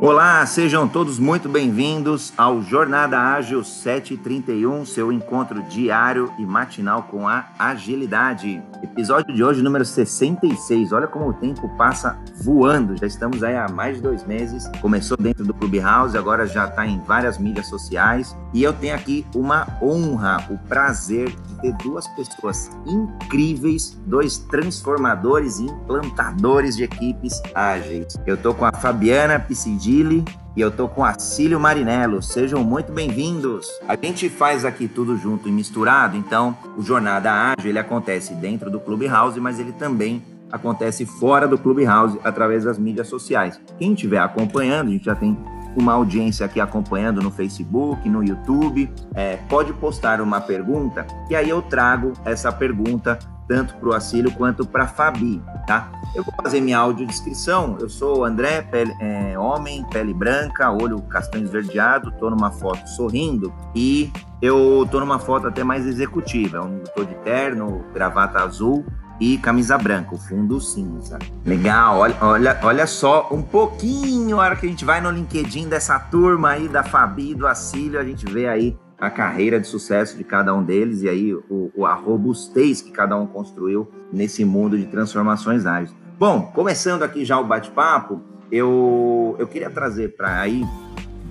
Olá, sejam todos muito bem-vindos ao Jornada Ágil 731, seu encontro diário e matinal com a agilidade. Episódio de hoje, número 66. Olha como o tempo passa voando. Já estamos aí há mais de dois meses. Começou dentro do Clubhouse, agora já está em várias mídias sociais. E eu tenho aqui uma honra, o prazer de ter duas pessoas incríveis, dois transformadores e implantadores de equipes ágeis. Eu estou com a Fabiana Psidi Gili e eu tô com Acílio Marinello. Sejam muito bem-vindos. A gente faz aqui tudo junto e misturado, então o Jornada Ágil ele acontece dentro do Clubhouse, mas ele também acontece fora do Clubhouse através das mídias sociais. Quem estiver acompanhando, a gente já tem uma audiência aqui acompanhando no Facebook, no YouTube, é, pode postar uma pergunta e aí eu trago essa pergunta tanto para o Acílio quanto para a Fabi, tá? Eu vou fazer minha audiodescrição. Eu sou André, pele, é, homem, pele branca, olho castanho esverdeado, estou numa foto sorrindo e eu estou numa foto até mais executiva. Eu estou de terno, gravata azul e camisa branca, o fundo cinza. Legal, olha, olha, olha só, um pouquinho, a hora que a gente vai no LinkedIn dessa turma aí, da Fabi e do Acílio, a gente vê aí a carreira de sucesso de cada um deles e aí o, a robustez que cada um construiu nesse mundo de transformações ágeis. Bom, começando aqui já o bate-papo, eu, eu queria trazer para aí,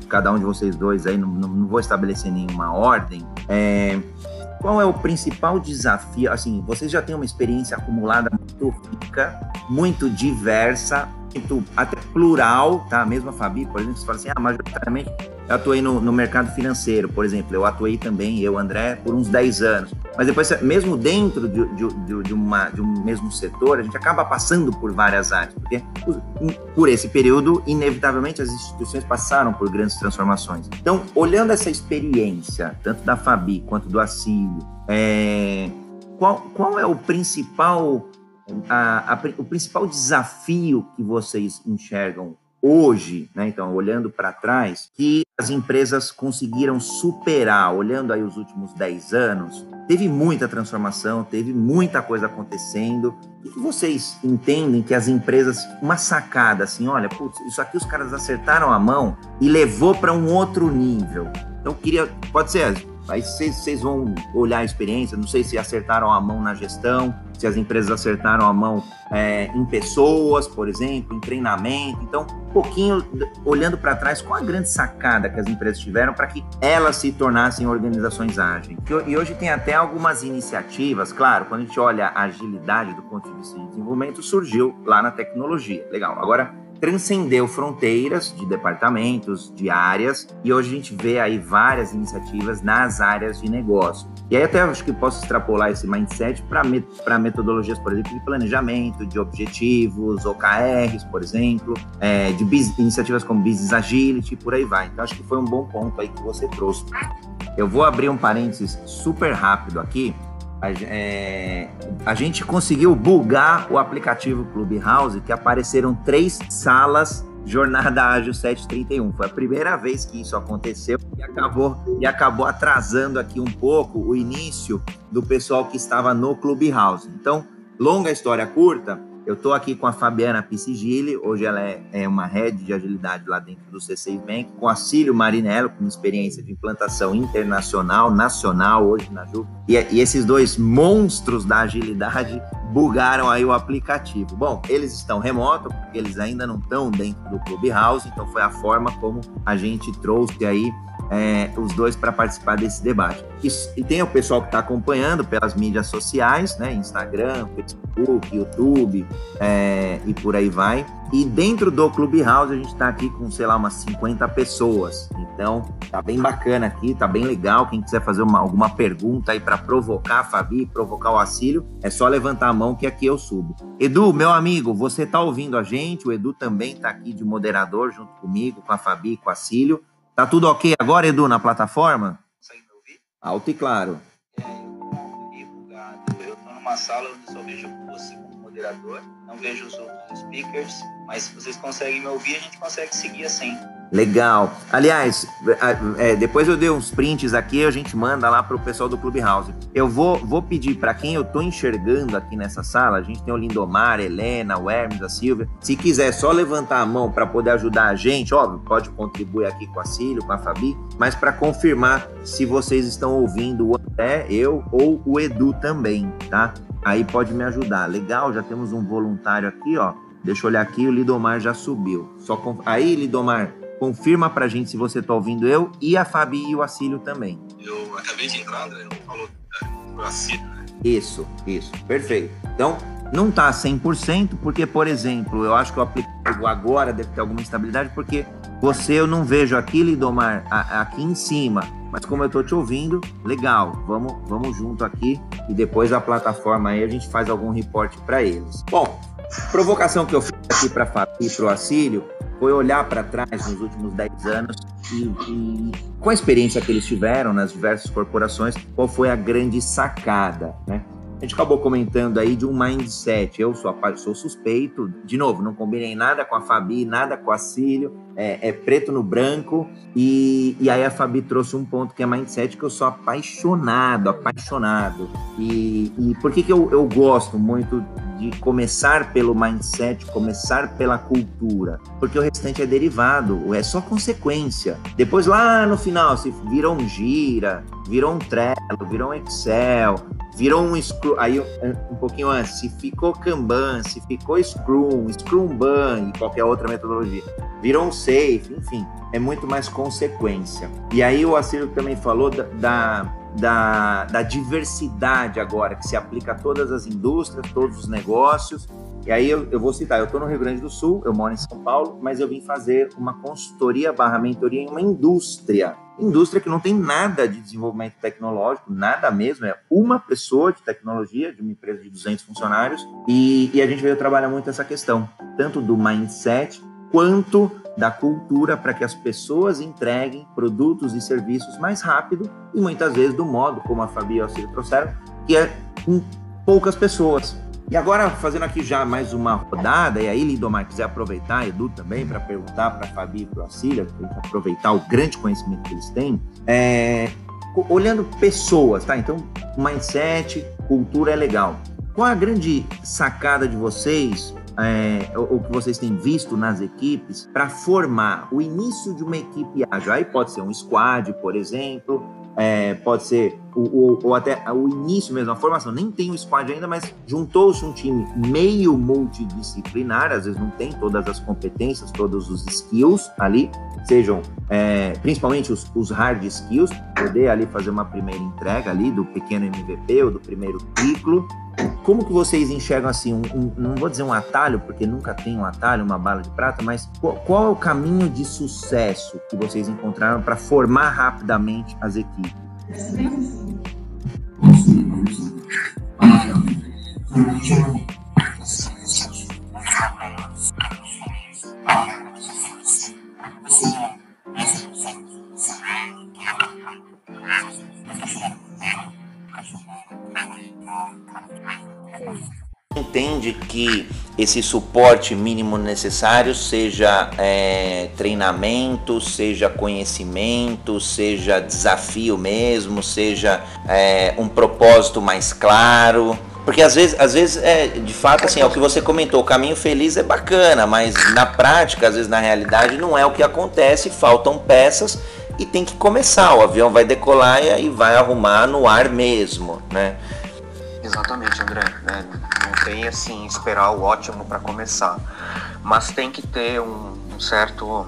cada um de vocês dois aí, não, não vou estabelecer nenhuma ordem, é, qual é o principal desafio? Assim, vocês já têm uma experiência acumulada muito rica, muito diversa, até plural, tá? Mesmo a Fabi, por exemplo, você fala assim, ah, majoritariamente eu atuei no, no, mercado financeiro, por exemplo. Eu atuei também, eu, André, por uns 10 anos. Mas depois, mesmo dentro de, de, de, uma, de um mesmo setor, a gente acaba passando por várias áreas. Porque por esse período, inevitavelmente, as instituições passaram por grandes transformações. Então, olhando essa experiência, tanto da Fabi quanto do Acílio, é, qual, qual é o principal, a, a, o principal desafio que vocês enxergam hoje, né, então, olhando para trás, que as empresas conseguiram superar, olhando aí os últimos 10 anos, teve muita transformação, teve muita coisa acontecendo. O que vocês entendem que as empresas, uma sacada assim, olha, putz, isso aqui os caras acertaram a mão e levou para um outro nível. Então, queria, pode ser Aí vocês vão olhar a experiência, não sei se acertaram a mão na gestão, se as empresas acertaram a mão é, em pessoas, por exemplo, em treinamento. Então, um pouquinho olhando para trás, qual a grande sacada que as empresas tiveram para que elas se tornassem organizações ágeis? E hoje tem até algumas iniciativas, claro, quando a gente olha a agilidade do ponto de vista de desenvolvimento, surgiu lá na tecnologia. Legal. Agora, transcendeu fronteiras de departamentos, de áreas, e hoje a gente vê aí várias iniciativas nas áreas de negócio. E aí até acho que posso extrapolar esse mindset para metodologias, por exemplo, de planejamento, de objetivos, OKRs, por exemplo, é, de iniciativas como Business Agility, por aí vai. Então acho que foi um bom ponto aí que você trouxe. Eu vou abrir um parênteses super rápido aqui, a, é, a, gente conseguiu bugar o aplicativo Clubhouse, que apareceram três salas Jornada Ágil 731. Foi a primeira vez que isso aconteceu e acabou, e acabou atrasando aqui um pouco o início do pessoal que estava no Clubhouse. Então, longa história curta, eu estou aqui com a Fabiana Piscigili, hoje ela é, é, uma head de agilidade lá dentro do C6 Bank, com a Cílio Marinello, com experiência de implantação internacional, nacional, hoje na Ju. E, e esses dois monstros da agilidade bugaram aí o aplicativo. Bom, eles estão remoto, porque eles ainda não estão dentro do Clubhouse, então foi a forma como a gente trouxe aí é, os dois para participar desse debate. E, e, tem o pessoal que está acompanhando pelas mídias sociais, né? Instagram, Facebook, YouTube é, e por aí vai. E dentro do Clubhouse a gente está aqui com, sei lá, umas 50 pessoas. Então, tá bem bacana aqui, tá bem legal. Quem quiser fazer uma, alguma pergunta aí para provocar a Fabi, provocar o Acílio, é só levantar a mão que aqui eu subo. Edu, meu amigo, você tá ouvindo a gente? O Edu também tá aqui de moderador junto comigo, com a Fabi e com o Acílio. Tá tudo ok agora, Edu, na plataforma? Consegue me ouvir? Alto e claro. É, eu tô bugado. Eu tô numa sala onde só vejo você como moderador não vejo os outros speakers, mas se vocês conseguem me ouvir, a gente consegue seguir assim. Legal. Aliás, é, depois eu dei uns prints aqui, a gente manda lá para o pessoal do Clubhouse. Eu vou, vou pedir para quem eu estou enxergando aqui nessa sala, a gente tem o Lindomar, Helena, o Hermes, a Silvia. Se quiser só levantar a mão para poder ajudar a gente, óbvio, pode contribuir aqui com a Cílio, com a Fabi, mas para confirmar se vocês estão ouvindo o André, eu ou o Edu também, tá? Aí pode me ajudar. Legal, já temos um voluntário aqui, ó. Deixa eu olhar aqui, o Lidomar já subiu. Só com... Aí, Lidomar, confirma pra gente se você tá ouvindo eu e a Fabi e o Acílio também. Eu acabei de entrar, André, não falou do Acílio, né? Isso, isso, perfeito. Então, não tá 100%, porque, por exemplo, eu acho que o aplicativo agora deve ter alguma instabilidade, porque você eu não vejo aqui, Lidomar, aqui em cima, mas como eu tô te ouvindo, legal, vamos, vamos junto aqui e depois a plataforma aí a gente faz algum reporte para eles. Bom, provocação que eu fiz aqui para Fabi e para o Acílio foi olhar para trás nos últimos 10 anos e, e, com a experiência que eles tiveram nas diversas corporações, qual foi a grande sacada, né? A gente acabou comentando aí de um mindset. Eu sou, sou suspeito, de novo, não combinei nada com a Fabi, nada com a Cílio, é, é, preto no branco. E, e aí a Fabi trouxe um ponto que é mindset que eu sou apaixonado, apaixonado. E, e por que, que eu, eu gosto muito de começar pelo mindset, começar pela cultura, porque o restante é derivado, é só consequência. Depois lá no final, se virou um gira, virou um Trello, virou um Excel, virou um Scrum, aí um pouquinho antes, se ficou Kanban, se ficou Scrum, Scrumban e qualquer outra metodologia, virou um Safe, enfim, é muito mais consequência. E aí o Assírio também falou da, da da, da diversidade agora, que se aplica a todas as indústrias, todos os negócios. E aí eu, eu vou citar, eu estou no Rio Grande do Sul, eu moro em São Paulo, mas eu vim fazer uma consultoria barra mentoria em uma indústria. Indústria que não tem nada de desenvolvimento tecnológico, nada mesmo, é uma pessoa de tecnologia, de uma empresa de 200 funcionários, e, e a gente veio trabalhar muito essa questão, tanto do mindset quanto da cultura para que as pessoas entreguem produtos e serviços mais rápido e muitas vezes do modo como a Fabi e o trouxeram, que é com poucas pessoas. E agora, fazendo aqui já mais uma rodada, e aí, Lindomar, quiser aproveitar, Edu também, para perguntar para a Fabi e para o Auxílio, para aproveitar o grande conhecimento que eles têm, é, olhando pessoas, tá? Então, mindset, cultura é legal. Qual a grande sacada de vocês é, o que vocês têm visto nas equipes para formar o início de uma equipe ágil. Aí pode ser um squad, por exemplo, é, pode ser o, ou até o início mesmo, a formação. Nem tem o squad ainda, mas juntou-se um time meio multidisciplinar, às vezes não tem todas as competências, todos os skills ali, sejam é, principalmente os, os, hard skills, poder ali fazer uma primeira entrega ali do pequeno MVP ou do primeiro ciclo, como que vocês enxergam assim, um, um, não vou dizer um atalho, porque nunca tem um atalho, uma bala de prata, mas qual, qual é o caminho de sucesso que vocês encontraram para formar rapidamente as equipes? Entende que esse suporte mínimo necessário seja é, treinamento, seja conhecimento, seja desafio mesmo, seja é, um propósito mais claro. Porque às vezes, às vezes é, de fato, assim, é o que você comentou, o caminho feliz é bacana, mas na prática, às vezes na realidade, não é o que acontece, faltam peças e tem que começar. O avião vai decolar e vai arrumar no ar mesmo, né? Exatamente, André. Né? Não tem assim esperar o ótimo para começar, mas tem que ter um, um, certo,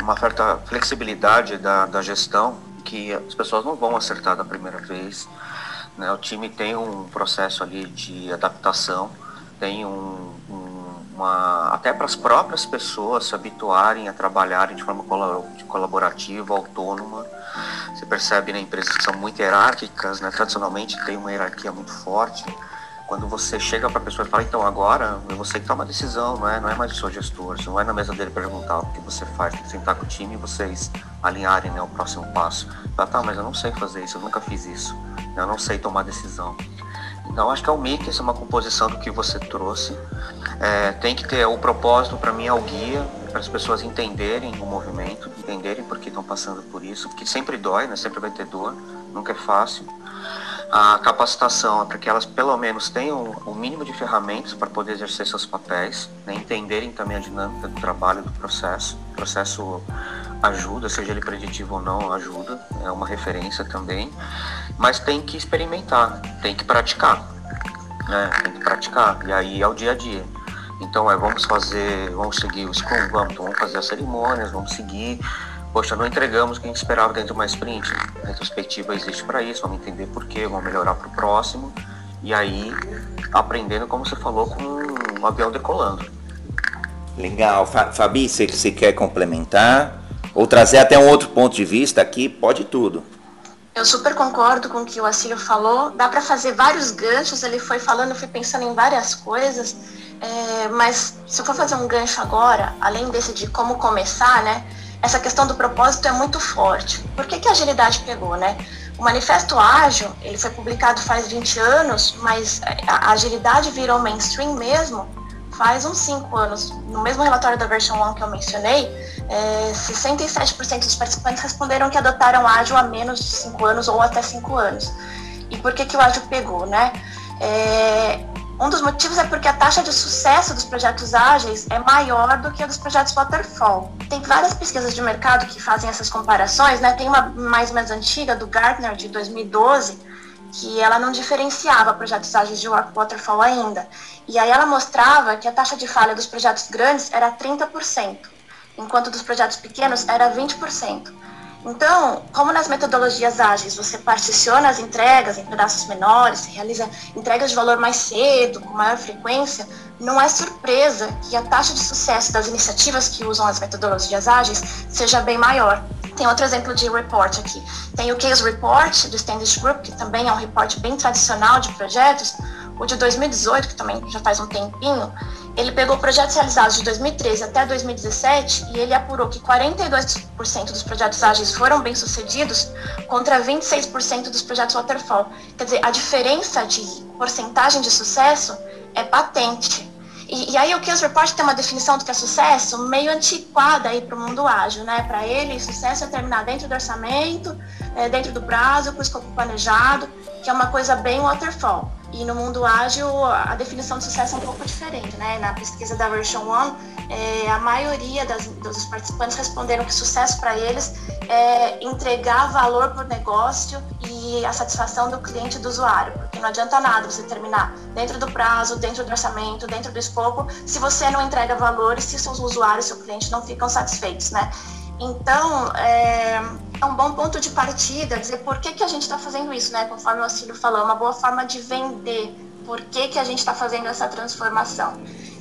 uma certa flexibilidade da, da gestão que as pessoas não vão acertar da primeira vez. Né? O time tem um processo ali de adaptação, tem um, um uma, até para as próprias pessoas se habituarem a trabalharem de forma colaborativa, autônoma você percebe né, empresas que são muito hierárquicas, né, tradicionalmente tem uma hierarquia muito forte. Quando você chega para a pessoa e fala, então agora é você que toma a decisão, não é, não é mais o seu gestor, você não vai na mesa dele perguntar o que você faz, tem que sentar com o time e vocês alinharem né, o próximo passo. Fala, tá, mas eu não sei fazer isso, eu nunca fiz isso, eu não sei tomar decisão. Então acho que é um mix, é uma composição do que você trouxe. É, tem que ter o propósito, para mim, é o guia, para as pessoas entenderem o movimento, entenderem por que estão passando por isso, que sempre dói, né? sempre vai ter dor, nunca é fácil. A capacitação é para que elas pelo menos tenham o mínimo de ferramentas para poder exercer seus papéis, né? entenderem também a dinâmica do trabalho, do processo. O processo ajuda, seja ele preditivo ou não, ajuda, é uma referência também, mas tem que experimentar, tem que praticar, né? tem que praticar, e aí é o dia a dia. Então é, vamos fazer, vamos seguir o Scrum, vamos, então vamos fazer as cerimônias, vamos seguir. Poxa, não entregamos o que a gente esperava dentro de uma sprint. A retrospectiva existe para isso, vamos entender por quê, vamos melhorar para o próximo. E aí, aprendendo, como você falou, com um avião decolando. Legal. Fabi, você, você quer complementar? Ou trazer até um outro ponto de vista aqui? Pode tudo. Eu super concordo com o que o Assírio falou. Dá para fazer vários ganchos. Ele foi falando, eu fui pensando em várias coisas. É, mas se eu for fazer um gancho agora, além desse de como começar, né? Essa questão do propósito é muito forte. Por que, que a agilidade pegou, né? O Manifesto Ágil, ele foi publicado faz 20 anos, mas a agilidade virou mainstream mesmo faz uns 5 anos. No mesmo relatório da versão 1 que eu mencionei, é, 67% dos participantes responderam que adotaram ágil há menos de 5 anos ou até 5 anos. E por que, que o ágil pegou, né? É, um dos motivos é porque a taxa de sucesso dos projetos ágeis é maior do que a dos projetos waterfall. Tem várias pesquisas de mercado que fazem essas comparações, né? Tem uma mais ou menos antiga do Gartner de 2012 que ela não diferenciava projetos ágeis de waterfall ainda. E aí ela mostrava que a taxa de falha dos projetos grandes era 30%, enquanto dos projetos pequenos era 20%. Então, como nas metodologias ágeis você particiona as entregas em pedaços menores, realiza entregas de valor mais cedo, com maior frequência, não é surpresa que a taxa de sucesso das iniciativas que usam as metodologias ágeis seja bem maior. Tem outro exemplo de report aqui. Tem o Case Report do Standish Group, que também é um report bem tradicional de projetos, o de 2018, que também já faz um tempinho, ele pegou projetos realizados de 2013 até 2017 e ele apurou que 42% dos projetos ágeis foram bem-sucedidos contra 26% dos projetos waterfall. Quer dizer, a diferença de porcentagem de sucesso é patente. E, e aí o Kills Report tem uma definição do que é sucesso meio antiquada aí para o mundo ágil, né? Para ele, sucesso é terminar dentro do orçamento, é, dentro do prazo, com o escopo planejado, que é uma coisa bem waterfall. E no mundo ágil, a definição de sucesso é um pouco diferente, né? Na pesquisa da Version 1, é, a maioria das, dos participantes responderam que sucesso para eles é entregar valor para o negócio e a satisfação do cliente e do usuário. Porque não adianta nada você terminar dentro do prazo, dentro do orçamento, dentro do escopo, se você não entrega valor e se seus usuários, seu cliente não ficam satisfeitos, né? Então, é, é um bom ponto de partida dizer por que, que a gente está fazendo isso, né? Conforme o Auxílio falou, é uma boa forma de vender por que, que a gente está fazendo essa transformação.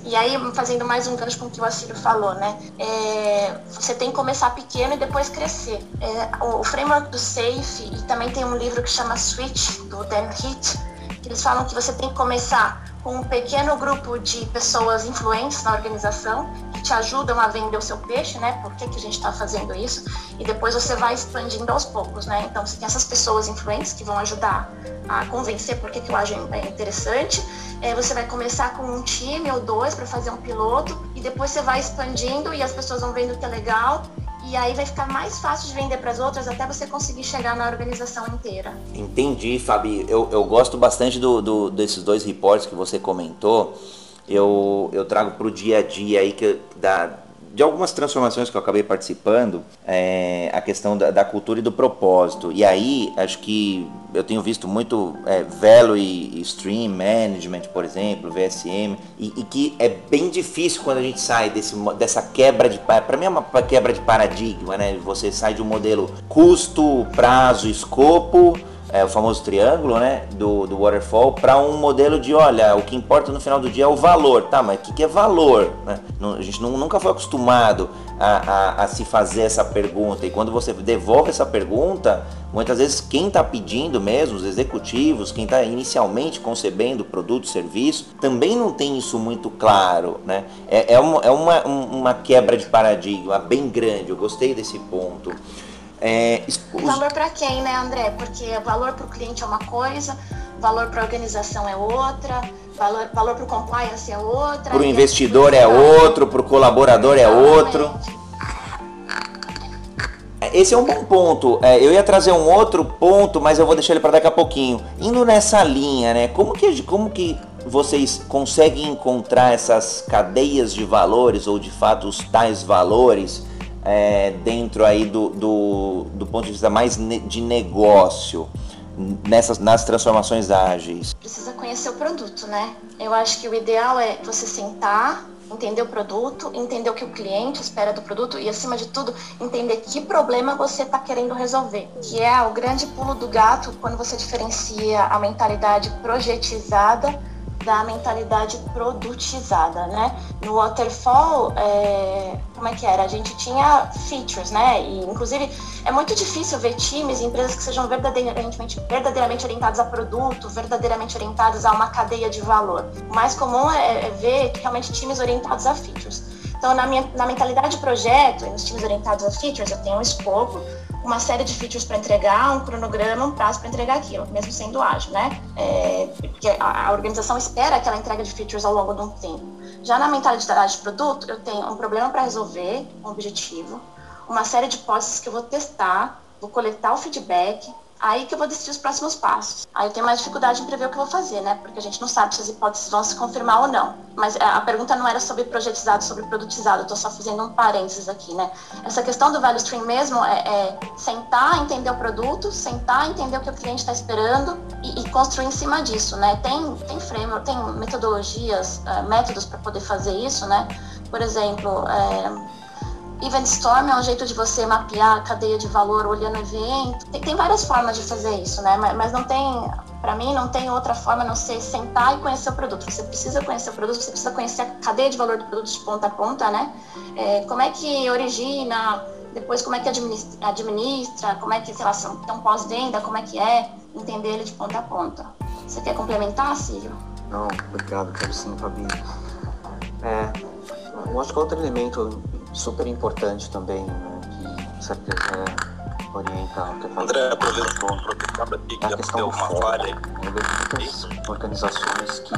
E aí, fazendo mais um gancho com o que o Assílio falou, né? É, você tem que começar pequeno e depois crescer. É, o, o, framework do SAFE, e também tem um livro que chama Switch, do Dan Heath, que eles falam que você tem que começar com um pequeno grupo de pessoas influentes na organização que te ajudam a vender o seu peixe, né? Por que, que a gente está fazendo isso? E depois você vai expandindo aos poucos, né? Então você tem essas pessoas influentes que vão ajudar a convencer por que, que o agente é interessante. É, você vai começar com um time ou dois para fazer um piloto e depois você vai expandindo e as pessoas vão vendo que é legal e aí vai ficar mais fácil de vender para as outras até você conseguir chegar na organização inteira. Entendi, Fabi. Eu, eu gosto bastante do, do desses dois reportes que você comentou. Eu, eu trago para o dia a dia aí que, da, de algumas transformações que eu acabei participando, é, a questão da, da, cultura e do propósito. E aí, acho que eu tenho visto muito é, Value Stream Management, por exemplo, VSM, e, e, que é bem difícil quando a gente sai desse, dessa quebra de... Para mim é uma quebra de paradigma, né? Você sai de um modelo custo, prazo, escopo é, o famoso triângulo, né, do, do waterfall, para um modelo de, olha, o que importa no final do dia é o valor, tá? Mas o que, que é valor? Né? a gente nunca foi acostumado a, a, a, se fazer essa pergunta e quando você devolve essa pergunta, muitas vezes quem está pedindo mesmo, os executivos, quem está inicialmente concebendo produto, serviço, também não tem isso muito claro, né? É, é, uma, é uma, uma quebra de paradigma bem grande. Eu gostei desse ponto. É, os... Valor para quem, né, André? Porque valor para o cliente é uma coisa, valor para a organização é outra, valor, valor para o compliance é outra. Para o investidor é outro, para o colaborador é outro. Esse é um bom ponto. É, eu ia trazer um outro ponto, mas eu vou deixar ele para daqui a pouquinho. Indo nessa linha, né? Como que, como que vocês conseguem encontrar essas cadeias de valores ou de fato os tais valores é, dentro aí do, do, do ponto de vista mais de negócio? nessas nas transformações ágeis? Precisa conhecer o produto, né? Eu acho que o ideal é você sentar, entender o produto, entender o que o cliente espera do produto e, acima de tudo, entender que problema você está querendo resolver. Que é o grande pulo do gato quando você diferencia a mentalidade projetizada da mentalidade produtizada, né? No Waterfall, é, como é que era? A gente tinha features, né? E, inclusive, é muito difícil ver times e empresas que sejam verdadeiramente, verdadeiramente orientados a produto, verdadeiramente orientados a uma cadeia de valor. O mais comum é, é ver realmente times orientados a features. Então, na, minha, na mentalidade de projeto, e nos times orientados a features, eu tenho um escopo, uma série de features para entregar, um cronograma, um prazo para entregar aquilo, mesmo sendo ágil, né? É, porque a, a, organização espera aquela entrega de features ao longo de um tempo. Já na mentalidade de produto, eu tenho um problema para resolver, um objetivo, uma série de hipóteses que eu vou testar, vou coletar o feedback, Aí que eu vou decidir os próximos passos. Aí eu tenho mais dificuldade em prever o que eu vou fazer, né? Porque a gente não sabe se as hipóteses vão se confirmar ou não. Mas é, a pergunta não era sobre projetizado, sobre produtizado. Eu tô só fazendo um parênteses aqui, né? Essa questão do value stream mesmo é, é sentar, entender o produto, sentar, entender o que o cliente está esperando e, e, construir em cima disso, né? Tem, tem framework, tem metodologias, uh, métodos para poder fazer isso, né? Por exemplo, é, Event Storm é um jeito de você mapear a cadeia de valor olhando o evento. Tem, tem várias formas de fazer isso, né? Mas, mas não tem, para mim, não tem outra forma a não ser sentar e conhecer o produto. Você precisa conhecer o produto, você precisa conhecer a cadeia de valor do produto de ponta a ponta, né? É, como é que origina, depois como é que administra, administra como é que, sei lá, tão pós-venda, como é que é, entender ele de ponta a ponta. Você quer complementar, Círio? Não, obrigado, quero sim, Fabi. É, eu acho que outro elemento super importante também, né, que com certeza é, orienta o que André, aproveitando aqui que deu uma falha. Eu vejo muitas organizações que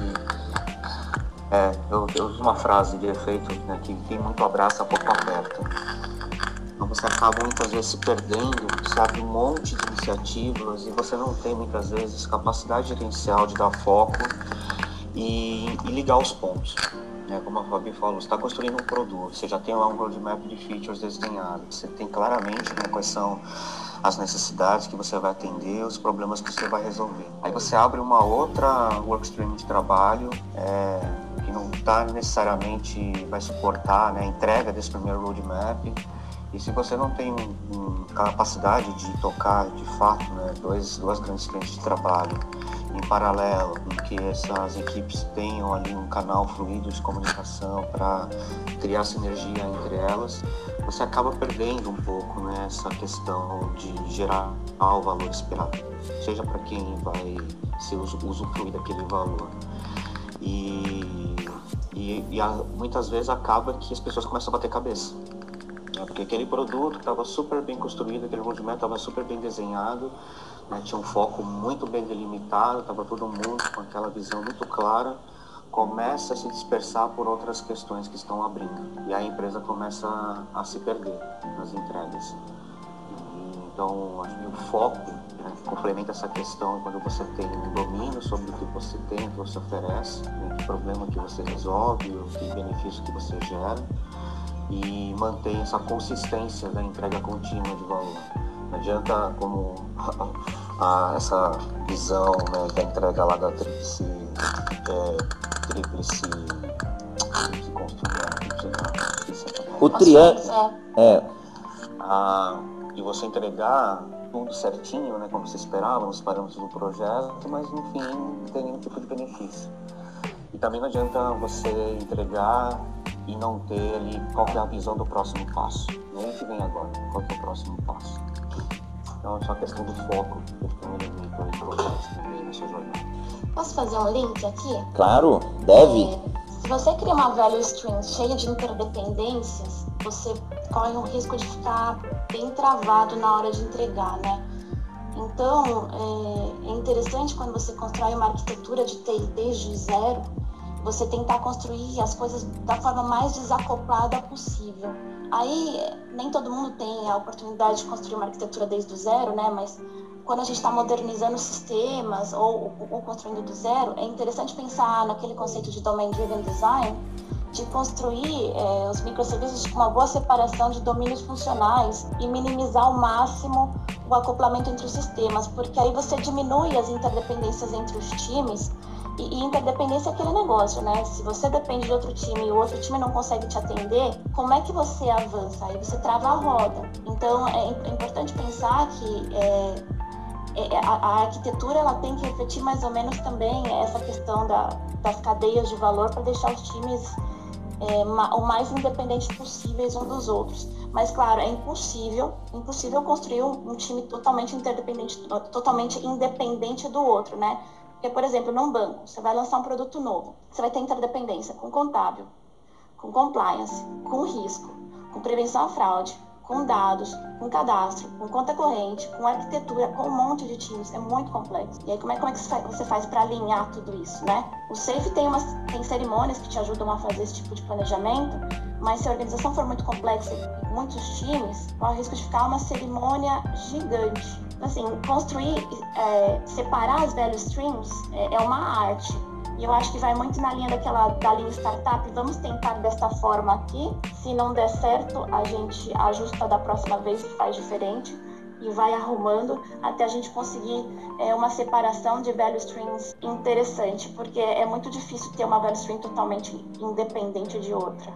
é, eu, eu uso uma frase de efeito né, que tem muito abraço a pouco aperta. Então você acaba muitas vezes se perdendo, você abre um monte de iniciativas e você não tem muitas vezes capacidade gerencial de dar foco e, e ligar os pontos né, como a Fabi falou, você está construindo um produto, você já tem lá um roadmap de features desenhado, você tem claramente né, quais são as necessidades que você vai atender, os problemas que você vai resolver. Aí você abre uma outra workstream de trabalho é, que não está necessariamente vai suportar né, a entrega desse primeiro roadmap. E se você não tem um, capacidade de tocar de fato né, dois, duas grandes frentes de trabalho em paralelo, que essas equipes tenham ali um canal fluido de comunicação para criar sinergia entre elas, você acaba perdendo um pouco né, questão de gerar o valor esperado, seja para quem vai ser usufruir daquele valor. E, e, e muitas vezes acaba que as pessoas começam a bater cabeça. Né, porque aquele produto estava super bem construído, aquele movimento estava super bem desenhado, né, tinha um foco muito bem delimitado, estava todo mundo com aquela visão muito clara, começa a se dispersar por outras questões que estão abrindo. E a empresa começa a, se perder nas entregas. Então, acho que o foco né, complementa essa questão quando você tem um domínio sobre o que você tem, o que você oferece, né, que problema que você resolve, o que benefício que você gera e mantém essa consistência da entrega contínua de valor. Não adianta como a, essa visão né, da entrega lá da tríplice, é, tríplice que construiu O triângulo. É. A, e você entregar tudo certinho, né, como você esperava, nos parâmetros do projeto, mas enfim, não tem nenhum tipo de benefício. E também não adianta você entregar e não ter ali qual é a visão do próximo passo. Nem o que vem agora, qual é o próximo passo. Então é só questão do foco, que é um elemento processo também nessa jornada. Posso fazer um link aqui? Claro, deve. É, se você cria uma value stream cheia de interdependências, você corre o risco de ficar bem travado na hora de entregar, né? Então, é, é interessante quando você constrói uma arquitetura de TI desde o zero, você tentar construir as coisas da forma mais desacoplada possível. Aí, nem todo mundo tem a oportunidade de construir uma arquitetura desde o zero, né? Mas quando a gente está modernizando sistemas ou, ou, construindo do zero, é interessante pensar naquele conceito de domain-driven design, de construir é, os microserviços com uma boa separação de domínios funcionais e minimizar ao máximo o acoplamento entre os sistemas, porque aí você diminui as interdependências entre os times e, e interdependência é aquele negócio, né? Se você depende de outro time e o outro time não consegue te atender, como é que você avança? Aí você trava a roda. Então é, é importante pensar que é, é, a, a, arquitetura ela tem que refletir mais ou menos também essa questão da, das cadeias de valor para deixar os times é, ma, o mais independentes possíveis um dos outros. Mas claro, é impossível, impossível construir um, um time totalmente interdependente, totalmente independente do outro, né? Porque, por exemplo, num banco, você vai lançar um produto novo, você vai ter interdependência com contábil, com compliance, com risco, com prevenção à fraude, com dados, com cadastro, com conta corrente, com arquitetura, com um monte de times. É muito complexo. E aí, como é, como é que você faz para alinhar tudo isso, né? O SAFE tem, umas, tem cerimônias que te ajudam a fazer esse tipo de planejamento, mas se a organização for muito complexa e muitos times, corre o risco de ficar uma cerimônia gigante assim, construir, é, separar as value streams é, é, uma arte. E eu acho que vai muito na linha daquela da linha startup. Vamos tentar desta forma aqui. Se não der certo, a gente ajusta da próxima vez e faz diferente e vai arrumando até a gente conseguir é, uma separação de value streams interessante, porque é muito difícil ter uma value stream totalmente independente de outra.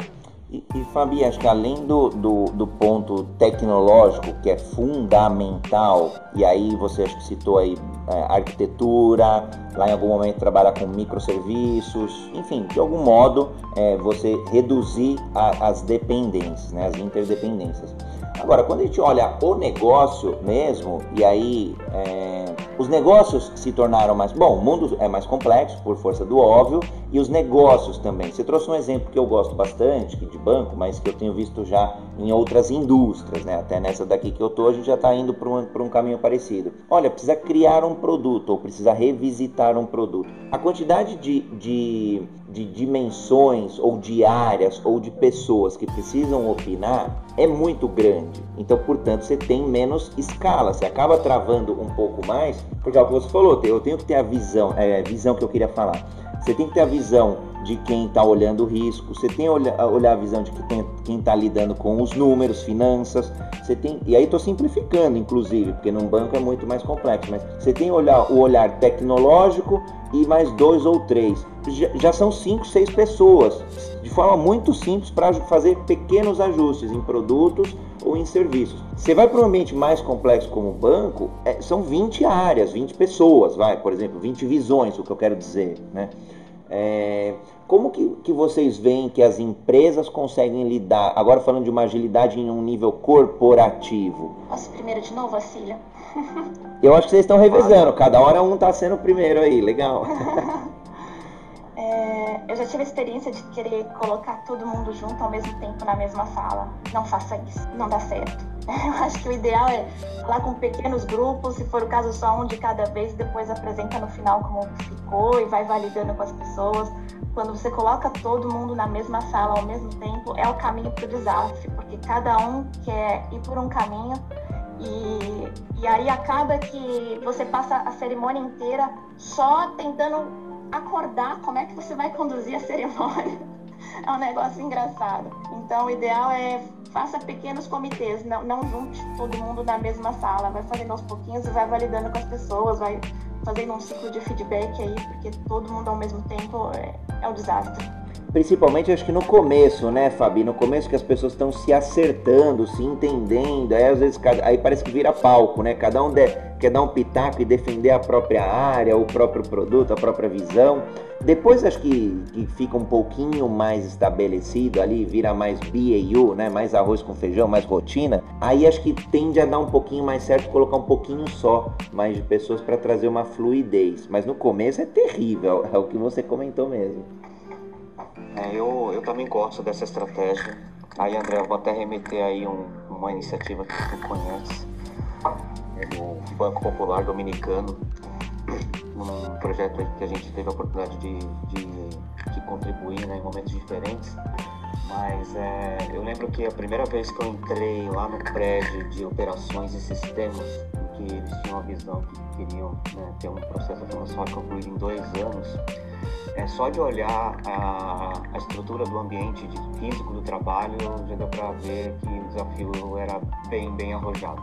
E, e Fabi, acho que além do, do, do, ponto tecnológico, que é fundamental, e aí você acho que citou aí é, arquitetura, lá em algum momento trabalhar com microserviços, enfim, de algum modo é, você reduzir a, as dependências, né, as interdependências. Agora, quando a gente olha o negócio mesmo, e aí é, os negócios se tornaram mais. Bom, o mundo é mais complexo, por força do óbvio, e os negócios também. Você trouxe um exemplo que eu gosto bastante, de banco, mas que eu tenho visto já em outras indústrias, né? Até nessa daqui que eu tô, a gente já está indo para um, um caminho parecido. Olha, precisa criar um produto, ou precisa revisitar um produto. A quantidade de, de, de dimensões, ou de áreas, ou de pessoas que precisam opinar é muito grande. Então, portanto, você tem menos escala, você acaba travando um pouco mais, porque é o que você falou, eu tenho que ter a visão, é, a visão que eu queria falar. Você tem que ter a visão de quem está olhando o risco, você tem olhar, olhar a visão de quem está lidando com os números, finanças, você tem, e aí estou simplificando, inclusive, porque num banco é muito mais complexo, mas você tem olhar, o olhar tecnológico e mais dois ou três. Já, já são cinco, seis pessoas, de forma muito simples para fazer pequenos ajustes em produtos ou em serviços. Você vai para um ambiente mais complexo como o banco, é, são 20 áreas, 20 pessoas, vai, por exemplo, 20 visões, o que eu quero dizer, né? É, como que, que vocês veem que as empresas conseguem lidar, agora falando de uma agilidade em um nível corporativo? Posso primeiro de novo, Cília? Eu acho que vocês estão revezando, cada hora um está sendo o primeiro aí, legal. É, eu já tive a experiência de querer colocar todo mundo junto ao mesmo tempo na mesma sala. Não faça isso, não dá certo. Eu acho que o ideal é falar com pequenos grupos, se for o caso só um de cada vez, depois apresenta no final como ficou e vai validando com as pessoas. Quando você coloca todo mundo na mesma sala ao mesmo tempo, é o caminho para o desastre, porque cada um quer ir por um caminho e, e aí acaba que você passa a cerimônia inteira só tentando acordar como é que você vai conduzir a cerimônia. É um negócio engraçado. Então, o ideal é faça pequenos comitês, não, não junte todo mundo na mesma sala, vai fazendo aos pouquinhos e vai validando com as pessoas, vai fazendo um ciclo de feedback aí, porque todo mundo ao mesmo tempo é, é um desastre. Principalmente acho que no começo, né, Fabi? No começo que as pessoas estão se acertando, se entendendo, aí às vezes aí parece que vira palco, né? Cada um de, quer dar um pitaco e defender a própria área, o próprio produto, a própria visão. Depois acho que, que fica um pouquinho mais estabelecido ali, vira mais BAU, né? Mais arroz com feijão, mais rotina. Aí acho que tende a dar um pouquinho mais certo colocar um pouquinho só mais de pessoas para trazer uma fluidez. Mas no começo é terrível, é o que você comentou mesmo. É, eu, eu também gosto dessa estratégia. Aí, André, eu vou até remeter aí um, uma iniciativa que tu conhece. do Banco Popular Dominicano, um projeto que a gente teve a oportunidade de, de, de contribuir né, em momentos diferentes. Mas é, eu lembro que a primeira vez que eu entrei lá no prédio de operações e sistemas, em que eles tinham a visão que queriam né, ter um processo de transformação concluído em dois anos, é só de olhar a, a estrutura do ambiente físico do trabalho, já deu para ver que o desafio era bem, bem arrojado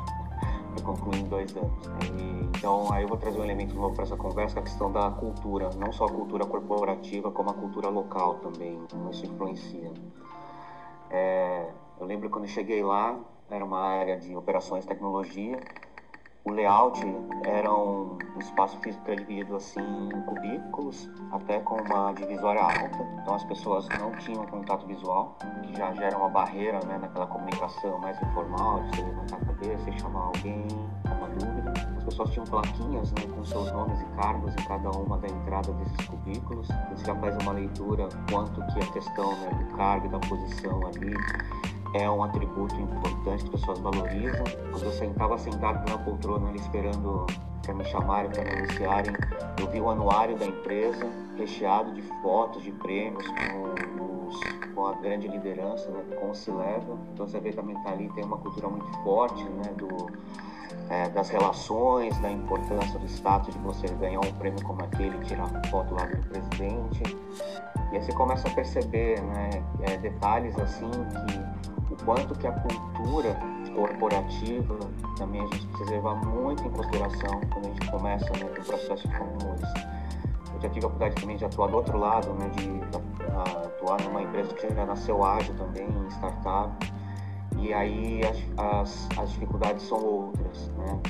para concluir em dois anos. E, então, aí eu vou trazer um elemento novo para essa conversa, a questão da cultura, não só a cultura corporativa, como a cultura local também, como isso influencia. É, eu lembro quando cheguei lá, era uma área de operações tecnologia, o layout era um espaço físico dividido assim em cubículos, até com uma divisória alta. Então as pessoas não tinham contato visual, que já gera uma barreira né, naquela comunicação mais informal, de você levantar a cabeça e chamar alguém com uma dúvida. As pessoas tinham plaquinhas né, com seus nomes e cargos em cada uma da entrada desses cubículos. Você já faz uma leitura quanto que a questão né, do cargo e da posição ali é um atributo importante que as pessoas valorizam. Quando eu sentava sentado na poltrona ali esperando para me chamarem, para me anunciarem, eu vi o anuário da empresa recheado de fotos, de prêmios com, os, com a grande liderança, né, como se. Então você vê também que ali tem uma cultura muito forte né, do, é, das relações, da importância do status de você ganhar um prêmio como aquele, tirar foto lá do presidente. E aí você começa a perceber né, é, detalhes assim que quanto que a cultura corporativa também a gente precisa levar muito em consideração quando a gente começa né, o processo como esse. Já tive a oportunidade também de atuar do outro lado, né, de atuar numa empresa que já nasceu ágil também, startup, e aí as, as, as dificuldades são outras, né?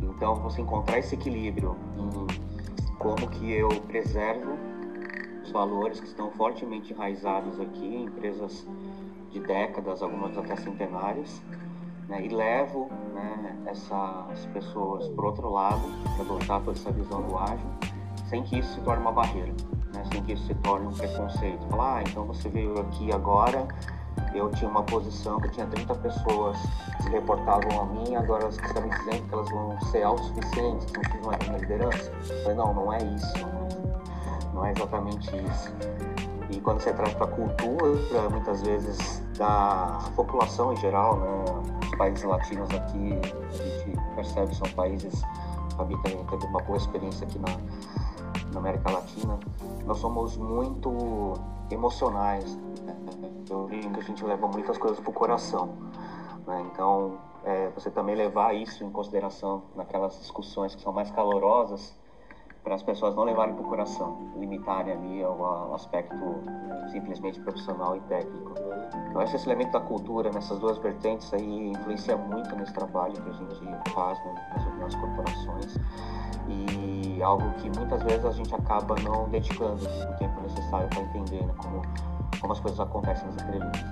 Então, você encontrar esse equilíbrio em como que eu preservo os valores que estão fortemente enraizados aqui em empresas de décadas, algumas até centenárias, né, e levo né, essas pessoas para outro lado, para adotar toda essa visão do ágil, sem que isso se torne uma barreira, né, sem que isso se torne um preconceito. Falar, ah, então você veio aqui agora, eu tinha uma posição que tinha 30 pessoas que se reportavam a mim, agora elas estão me dizendo que elas vão ser autossuficientes, que não precisam mais da liderança. Eu falei, não, não é isso, né? não é exatamente isso. E quando você traz para a cultura, muitas vezes da população em geral, né, os países latinos aqui, a gente percebe são países, a Fabi também teve uma boa experiência aqui na, na América Latina, nós somos muito emocionais. Né? Eu vi que a gente leva muitas coisas para o coração. Né? Então, é, você também levar isso em consideração naquelas discussões que são mais calorosas, para as pessoas não levarem para o coração, limitarem ali ao, ao, aspecto simplesmente profissional e técnico. Então, esse elemento da cultura, nessas duas vertentes aí, influencia muito nesse trabalho que a gente faz né, nas, nas corporações e algo que muitas vezes a gente acaba não dedicando o tempo necessário para entender né, como, como as coisas acontecem nas entrevistas.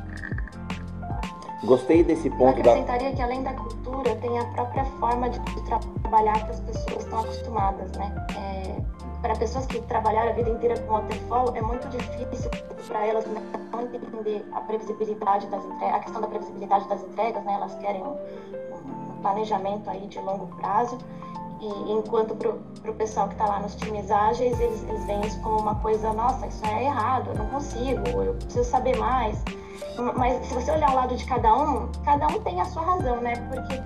Gostei desse ponto. Eu acrescentaria da... que além da cultura, tem a própria forma de, de trabalhar que as pessoas estão acostumadas, né? É, para pessoas que trabalharam a vida inteira com waterfall, é muito difícil para elas né, não entender a previsibilidade das entregas, a questão da previsibilidade das entregas, né? Elas querem um, um planejamento aí de longo prazo. E enquanto para o pessoal que está lá nos times ágeis, eles, eles veem isso como uma coisa, nossa, isso é errado, eu não consigo, eu preciso saber mais. Mas se você olhar o lado de cada um, cada um tem a sua razão, né? Porque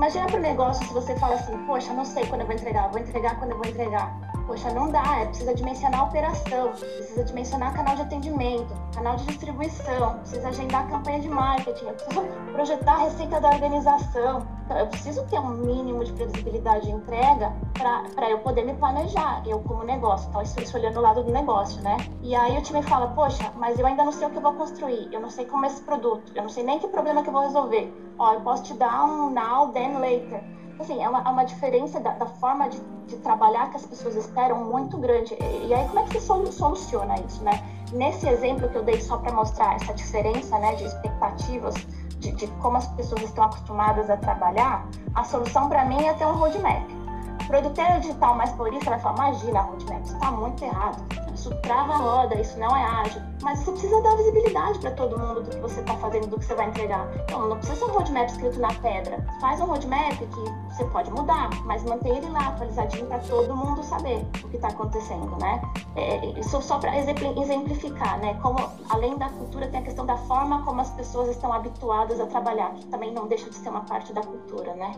imagina para o negócio se você fala assim, poxa, não sei quando eu vou entregar, vou entregar quando eu vou entregar. Poxa, não dá, é, precisa dimensionar a operação, precisa dimensionar canal de atendimento, canal de distribuição, precisa agendar campanha de marketing, eu preciso projetar a receita da organização. Então, eu preciso ter um mínimo de previsibilidade de entrega para eu poder me planejar, eu como negócio. Então, isso, isso olhando o lado do negócio, né? E aí o time fala, poxa, mas eu ainda não sei o que eu vou construir, eu não sei como é esse produto, eu não sei nem que problema que eu vou resolver. Ó, eu posso te dar um now, then, later assim, é uma, é uma diferença da, da forma de, de, trabalhar que as pessoas esperam muito grande. E, aí, como é que se soluciona isso, né? Nesse exemplo que eu dei só para mostrar essa diferença, né, de expectativas, de, de, como as pessoas estão acostumadas a trabalhar, a solução para mim é ter um roadmap. O produtor digital mais purista vai falar, imagina, roadmap, está muito errado. isso trava a roda, isso não é ágil. Mas você precisa dar visibilidade para todo mundo do que você está fazendo, do que você vai entregar. Então, não precisa ser um roadmap escrito na pedra. Faz um roadmap que você pode mudar, mas mantém ele lá atualizadinho para todo mundo saber o que está acontecendo, né? É, isso só para exemplificar, né? Como além da cultura tem a questão da forma como as pessoas estão habituadas a trabalhar, que também não deixa de ser uma parte da cultura, né?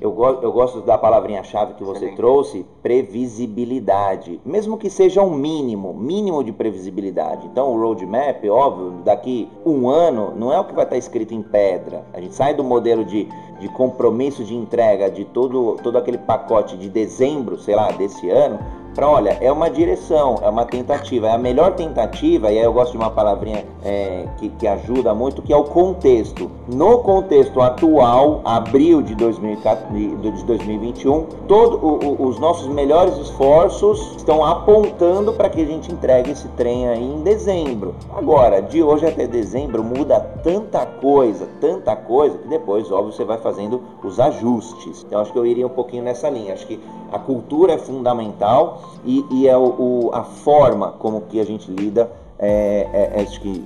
Eu, go eu gosto da palavrinha-chave que você Sim. trouxe, previsibilidade. Mesmo que seja um mínimo, mínimo de previsibilidade. Então, o roadmap, óbvio, daqui um ano, não é o que vai estar escrito em pedra. A gente sai do modelo de, de compromisso de entrega de todo, todo aquele pacote de dezembro, sei lá, desse ano, para olha, é uma direção, é uma tentativa, é a melhor tentativa, e aí eu gosto de uma palavrinha é, que, que ajuda muito, que é o contexto. No contexto atual, abril de, 2021, todos os nossos melhores esforços estão apontando para que a gente entregue esse trem aí em dezembro. Agora, de hoje até dezembro muda tanta coisa, tanta coisa, que depois, óbvio, você vai fazendo os ajustes. Então acho que eu iria um pouquinho nessa linha. Acho que a cultura é fundamental e, e é o, o, a forma como que a gente lida, é, é, é, acho que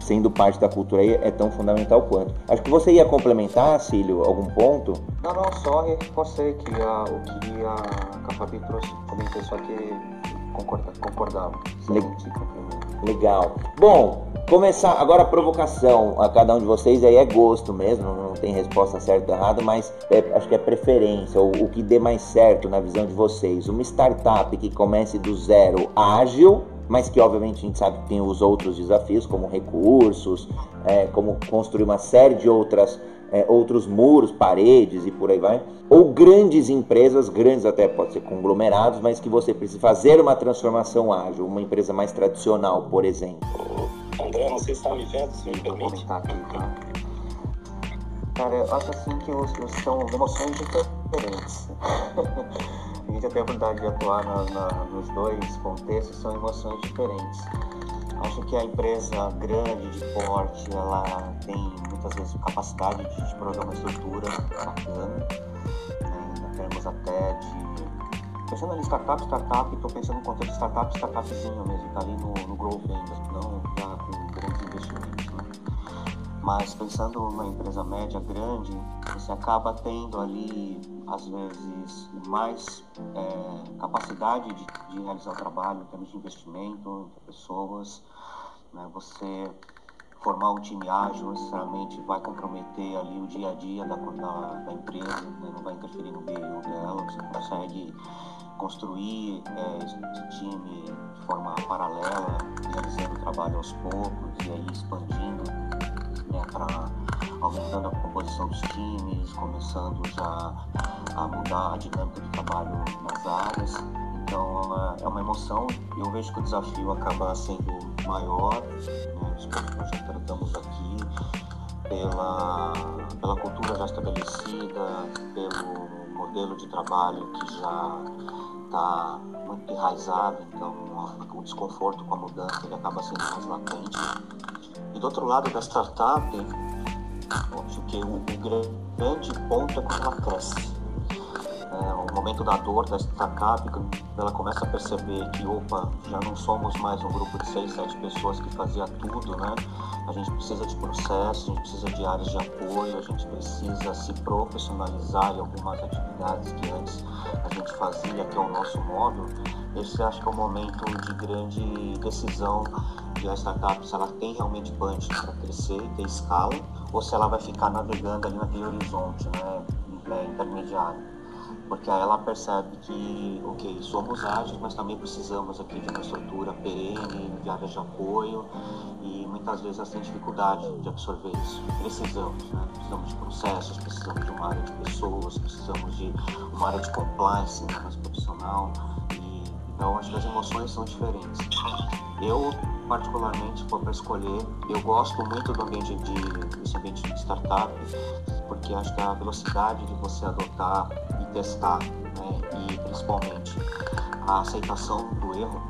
sendo parte da cultura aí é tão fundamental quanto. Acho que você ia complementar, Cílio, algum ponto? Não, não, só reforcei que a, o que a Fabi trouxe, comentei só que concorda, concordava. Legal. Bom, começar agora a provocação a cada um de vocês aí é gosto mesmo, não tem resposta certa ou errada, mas é, acho que é preferência, o, o que dê mais certo na visão de vocês. Uma startup que comece do zero ágil, mas que obviamente a gente sabe que tem os outros desafios, como recursos, é, como construir uma série de outras é, outros muros, paredes e por aí vai, ou grandes empresas, grandes até pode ser conglomerados, mas que você precisa fazer uma transformação ágil, uma empresa mais tradicional, por exemplo. André, não sei se está me vendo, se me permite. Tá aqui, tá? Cara, eu acho assim que os, os são emoções diferentes. a gente tem a oportunidade de atuar na, na, nos dois contextos, são emoções diferentes. Acho que a empresa grande, de porte, ela tem muitas vezes capacidade de, de prover uma estrutura bacana, né, em termos até de. Pensando ali startup, startup, estou pensando no contexto startup, startupzinho mesmo, está ali no, no growth ainda, não Mas pensando numa empresa média grande, você acaba tendo ali, às vezes, mais é, capacidade de, de, realizar o trabalho em termos de investimento, de pessoas. Né? Você formar um time ágil necessariamente vai comprometer ali o dia a dia da, da, da empresa, né? não vai interferir no BU dela, você consegue construir é, esse time de forma paralela, realizando o trabalho aos poucos e aí expandindo para aumentando a composição dos times, começando já a mudar a dinâmica de trabalho nas áreas. Então é uma emoção e eu vejo que o desafio acaba sendo maior, né, que nós já tratamos aqui, pela, pela cultura já estabelecida, pelo modelo de trabalho que já está muito enraizado, então o desconforto com a mudança ele acaba sendo mais latente. E do outro lado da startup, acho que o, o grande ponto é quando ela cresce. É, o momento da dor da startup, quando ela começa a perceber que, opa, já não somos mais um grupo de seis, sete pessoas que fazia tudo, né? A gente precisa de processos, a gente precisa de áreas de apoio, a gente precisa se profissionalizar em algumas atividades que antes a gente fazia, que é o nosso móvel. Esse acho que é o momento de grande decisão de a startup, se ela tem realmente punch para crescer, ter escala, ou se ela vai ficar navegando ali naquele horizonte né, intermediário. Porque ela percebe que, ok, somos ágeis, mas também precisamos aqui de uma estrutura perene, de áreas de apoio, e muitas vezes elas têm dificuldade de absorver isso. Precisamos, né? Precisamos de processos, precisamos de uma área de pessoas, precisamos de uma área de compliance né, mais profissional, e, então acho que as emoções são diferentes. Eu particularmente, for para escolher, eu gosto muito do ambiente de, desse ambiente de startup, porque acho que a velocidade de você adotar e testar, né, e principalmente a aceitação do erro,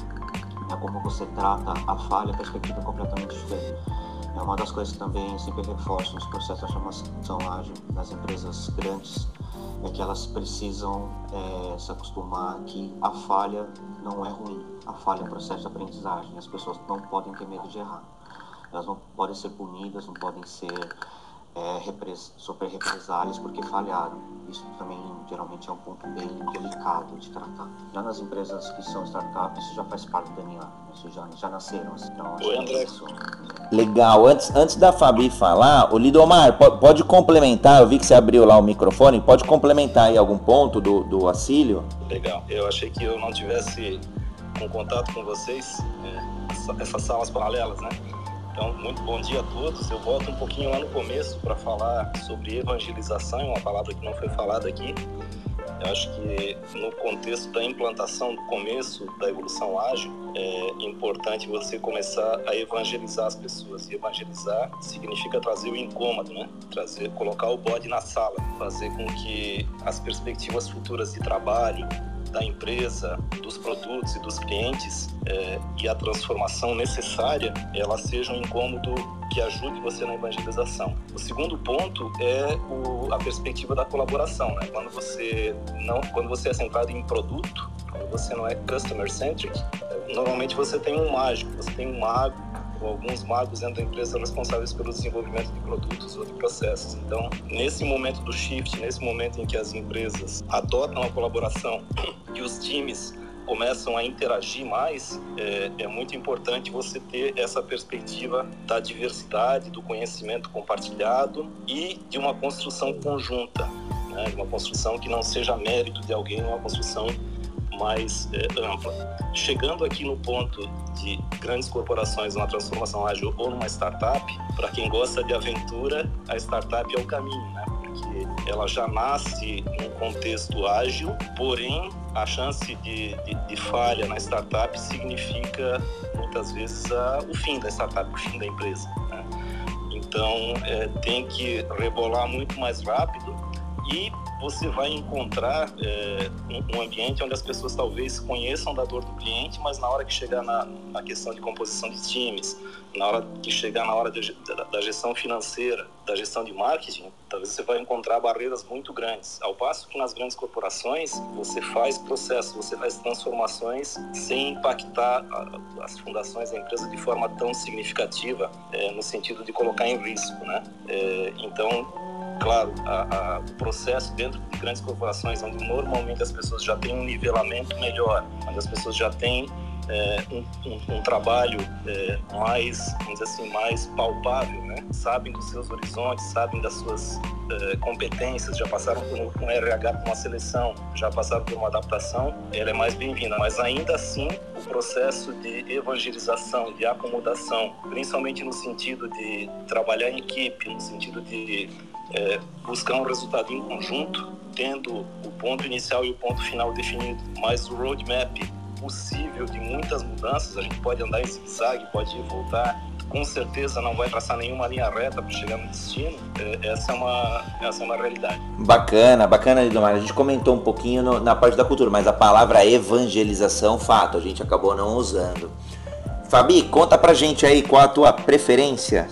né, como você trata a falha, a perspectiva é completamente diferente. É uma das coisas que também sempre reforço nos processos de chamação ágil das empresas grandes, é que elas precisam é, se acostumar que a falha não é ruim, a falha é um processo de aprendizagem, as pessoas não podem ter medo de errar, elas não podem ser punidas, não podem ser é, repres, sofrer represálias porque falharam. Isso também geralmente é um ponto bem delicado de tratar. Já nas empresas que são startups, isso já faz parte do DNA, isso já, já nasceram. Assim, então, Oi, André. Isso, Legal. Antes, antes da Fabi falar, o Lidomar, pode, complementar, eu vi que você abriu lá o microfone, pode complementar aí algum ponto do, do Acílio? Legal. Eu achei que eu não tivesse um contato com vocês, é, essa- essas salas paralelas, né? Então, muito bom dia a todos. Eu volto um pouquinho lá no começo para falar sobre evangelização, uma palavra que não foi falada aqui. Eu acho que no contexto da implantação do começo da evolução ágil, é importante você começar a evangelizar as pessoas. E evangelizar significa trazer o incômodo, né? Trazer, colocar o bode na sala, fazer com que as perspectivas futuras de trabalho da empresa, dos produtos e dos clientes é, e a transformação necessária, ela seja um incômodo que ajude você na evangelização. O segundo ponto é o, a perspectiva da colaboração, né? Quando você não, quando você é centrado em produto, quando você não é customer centric, é, normalmente você tem um mágico, você tem um mago alguns magos dentro da empresa responsáveis pelo desenvolvimento de produtos ou de processos. Então, nesse momento do shift, nesse momento em que as empresas adotam a colaboração e os times começam a interagir mais, é, é, muito importante você ter essa perspectiva da diversidade, do conhecimento compartilhado e de uma construção conjunta, né? uma construção que não seja mérito de alguém, uma construção mais é, ampla. Chegando aqui no ponto de grandes corporações, uma transformação ágil ou numa startup, para quem gosta de aventura, a startup é o caminho, né? Porque ela já nasce num contexto ágil, porém a chance de, de, de falha na startup significa muitas vezes a, o fim da startup, o fim da empresa. Né? Então é, tem que rebolar muito mais rápido e você vai encontrar é, um, ambiente onde as pessoas talvez conheçam da dor do cliente, mas na hora que chegar na, na questão de composição de times, na hora que chegar na hora de, da, da, gestão financeira, da gestão de marketing, talvez você vai encontrar barreiras muito grandes. Ao passo que nas grandes corporações você faz processos, você faz transformações sem impactar a, as fundações da empresa de forma tão significativa, é, no sentido de colocar em risco, né? É, então claro, a, a, o processo dentro de grandes corporações, onde normalmente as pessoas já têm um nivelamento melhor, onde as pessoas já têm é, um, um, um, trabalho é, mais, vamos assim, mais palpável, né? Sabem dos seus horizontes, sabem das suas é, competências, já passaram por um, um RH, por uma seleção, já passaram por uma adaptação, ela é mais bem-vinda. Mas ainda assim, o processo de evangelização, de acomodação, principalmente no sentido de trabalhar em equipe, no sentido de é, buscar um resultado em conjunto, tendo o ponto inicial e o ponto final definido, mas o roadmap possível de muitas mudanças, a gente pode andar em zigue-zague, pode ir voltar, com certeza não vai traçar nenhuma linha reta para chegar no destino, é, essa é uma, essa é uma realidade. Bacana, bacana, Lidomar. A gente comentou um pouquinho no, na parte da cultura, mas a palavra evangelização, fato, a gente acabou não usando. Fabi, conta pra gente aí qual a tua preferência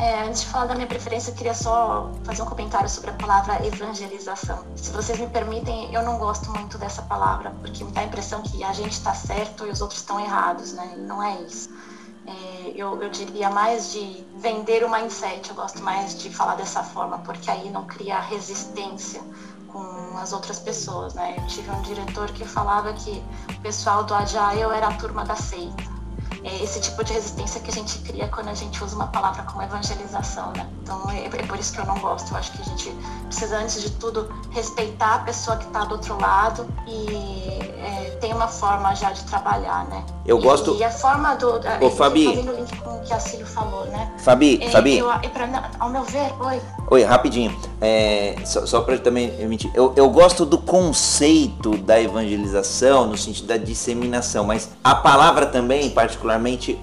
é, antes de falar da minha preferência, eu queria só fazer um comentário sobre a palavra evangelização. Se vocês me permitem, eu não gosto muito dessa palavra, porque me dá a impressão que a gente está certo e os outros estão errados, né? E não é isso. É, eu, eu diria mais de vender o mindset, eu gosto mais de falar dessa forma, porque aí não cria resistência com as outras pessoas, né? Eu tive um diretor que falava que o pessoal do Agile era a turma da seita é esse tipo de resistência que a gente cria quando a gente usa uma palavra como evangelização, né? Então é, é por isso que eu não gosto. Eu acho que a gente precisa, antes de tudo, respeitar a pessoa que está do outro lado e é, tem uma forma já de trabalhar, né? Eu e, gosto. E a forma do. Ô, Fabi. Fazendo link com o que a Cílio falou, né? Fabi, é, Fabi. Eu, pra, ao meu ver, oi. Oi, rapidinho. É, só só para também emitir. Eu, eu gosto do conceito da evangelização no sentido da disseminação, mas a palavra também, particularmente,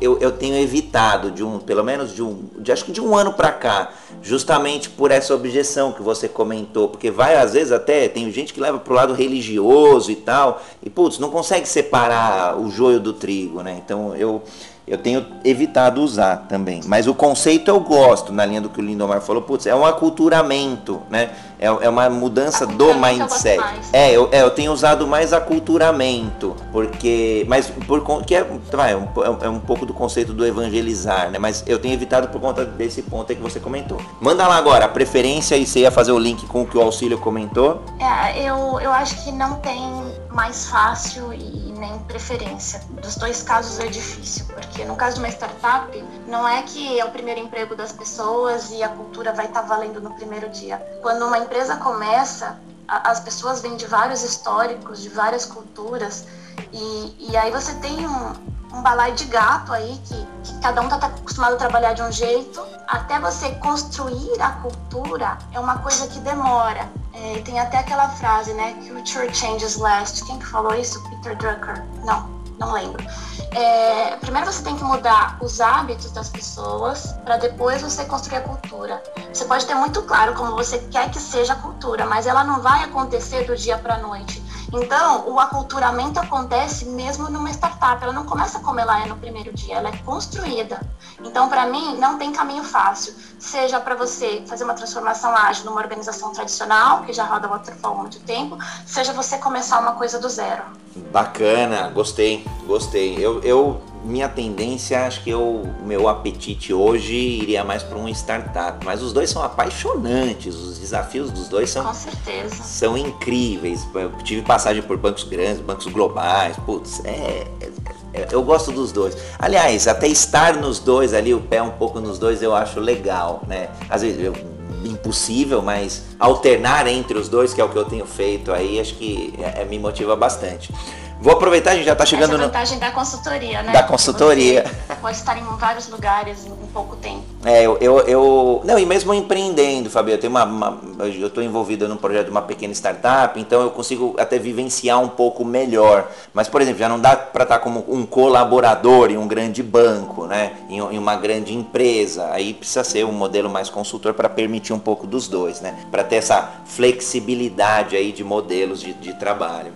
eu, eu tenho evitado de um, pelo menos de um, de, acho que de um ano para cá, justamente por essa objeção que você comentou, porque vai às vezes até tem gente que leva pro lado religioso e tal, e putz, não consegue separar o joio do trigo, né? Então eu eu tenho evitado usar também. Mas o conceito eu gosto, na linha do que o Lindomar falou, putz, é um aculturamento, né? É, é uma mudança do mindset. É eu, é, eu tenho usado mais aculturamento, porque. Mas por que é, é, um, é um pouco do conceito do evangelizar, né? Mas eu tenho evitado por conta desse ponto aí que você comentou. Manda lá agora, a preferência e você ia fazer o link com o que o auxílio comentou. É, eu, eu acho que não tem mais fácil e nem preferência. Dos dois casos é difícil, porque no caso de uma startup, não é que é o primeiro emprego das pessoas e a cultura vai estar tá valendo no primeiro dia. Quando uma empresa começa, as pessoas vêm de vários históricos, de várias culturas, e, e aí você tem um, um balaio de gato aí, que, que cada um está tá acostumado a trabalhar de um jeito. Até você construir a cultura é uma coisa que demora. É, tem até aquela frase, né? Culture changes last. Quem que falou isso? Peter Drucker? Não, não lembro. É, primeiro você tem que mudar os hábitos das pessoas para depois você construir a cultura. Você pode ter muito claro como você quer que seja a cultura, mas ela não vai acontecer do dia para noite. Então, o aculturamento acontece mesmo numa startup. Ela não começa como ela é no primeiro dia, ela é construída. Então, para mim, não tem caminho fácil. Seja para você fazer uma transformação ágil numa organização tradicional, que já roda waterfall há muito tempo, seja você começar uma coisa do zero. Bacana, gostei, gostei. Eu, eu minha tendência, acho que o meu apetite hoje iria mais para um startup. Mas os dois são apaixonantes, os desafios dos dois são, são incríveis. Eu tive passagem por bancos grandes, bancos globais, putz, é, é, eu gosto dos dois. Aliás, até estar nos dois ali, o pé um pouco nos dois, eu acho legal, né? Às vezes eu, impossível, mas alternar entre os dois, que é o que eu tenho feito aí, acho que é, é me motiva bastante. Vou aproveitar, a gente já está chegando Essa vantagem no... da consultoria, né? Da consultoria. Você pode estar em vários lugares em pouco tempo. É, eu, eu, eu, Não, e mesmo empreendendo, Fabio, eu tenho uma. uma eu estou envolvido num projeto de uma pequena startup, então eu consigo até vivenciar um pouco melhor. Mas, por exemplo, já não dá para estar como um colaborador em um grande banco, né? Em, em uma grande empresa. Aí precisa ser um modelo mais consultor para permitir um pouco dos dois, né? Para ter essa flexibilidade aí de modelos de, de trabalho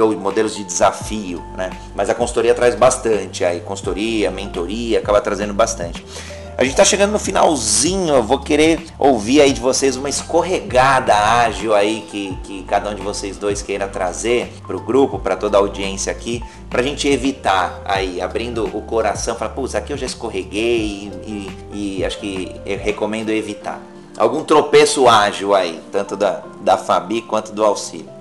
ou modelos de desafio, né? Mas a consultoria traz bastante aí, consultoria, mentoria, acaba trazendo bastante. A gente está chegando no finalzinho, eu vou querer ouvir aí de vocês uma escorregada ágil aí que, que cada um de vocês dois queira trazer para o grupo, para toda a audiência aqui, para a gente evitar aí, abrindo o coração, falar, putz, aqui eu já escorreguei e, e, e acho que eu recomendo evitar. Algum tropeço ágil aí, tanto da, da Fabi quanto do auxílio.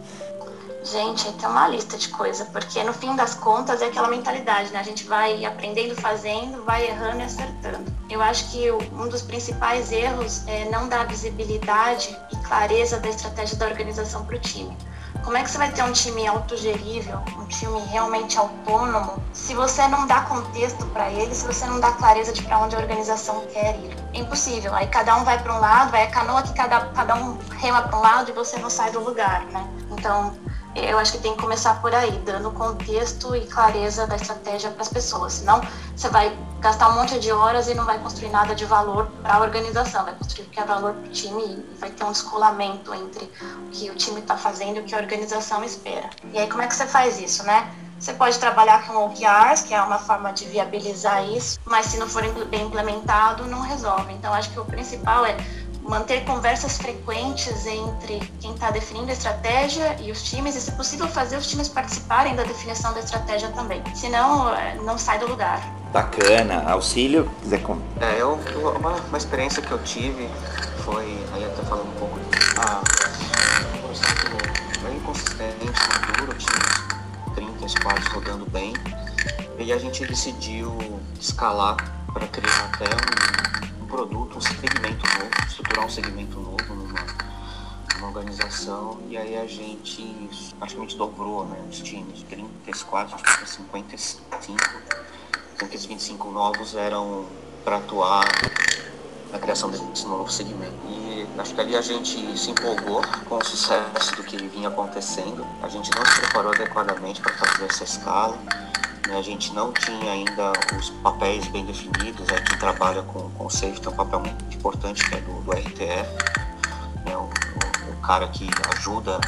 Gente, tem uma lista de coisa, porque no fim das contas é aquela mentalidade, né? A gente vai aprendendo fazendo, vai errando e acertando. Eu acho que um dos principais erros é não dar visibilidade e clareza da estratégia da organização para o time. Como é que você vai ter um time autogerível, um time realmente autônomo, se você não dá contexto para ele, se você não dá clareza de para onde a organização quer ir? É impossível. Aí cada um vai para um lado, vai a canoa que cada, cada um rema para um lado e você não sai do lugar, né? Então, eu acho que tem que começar por aí, dando contexto e clareza da estratégia para as pessoas. Senão, você vai gastar um monte de horas e não vai construir nada de valor para a organização, vai construir o que é valor para o time e vai ter um descolamento entre o que o time está fazendo e o que a organização espera. E aí, como é que você faz isso, né? Você pode trabalhar com OKRs, que é uma forma de viabilizar isso, mas se não for bem implementado, não resolve. Então, acho que o principal é manter conversas frequentes entre quem está definindo a estratégia e os times, e se possível fazer os times participarem da definição da estratégia também. Senão, é, não sai do lugar. Bacana. Auxílio, quiser como? É, eu, uma, uma experiência que eu tive foi, aí até falando um pouco, a bem consistente, maduro, tinha 30 squads rodando bem, e a gente decidiu escalar para criar até um produto, um segmento novo, estruturar um segmento novo numa, numa organização. E aí a gente praticamente dobrou né, os times, 34, acho que 55, sendo que esses 25 novos eram para atuar na criação desse novo segmento. E acho que ali a gente se empolgou com o sucesso do que vinha acontecendo, a gente não se preparou adequadamente para fazer essa escala né? A gente não tinha ainda os papéis bem definidos. Né? Quem trabalha com, com safety tem um papel muito importante que é do, do né? o, o, o, cara que ajuda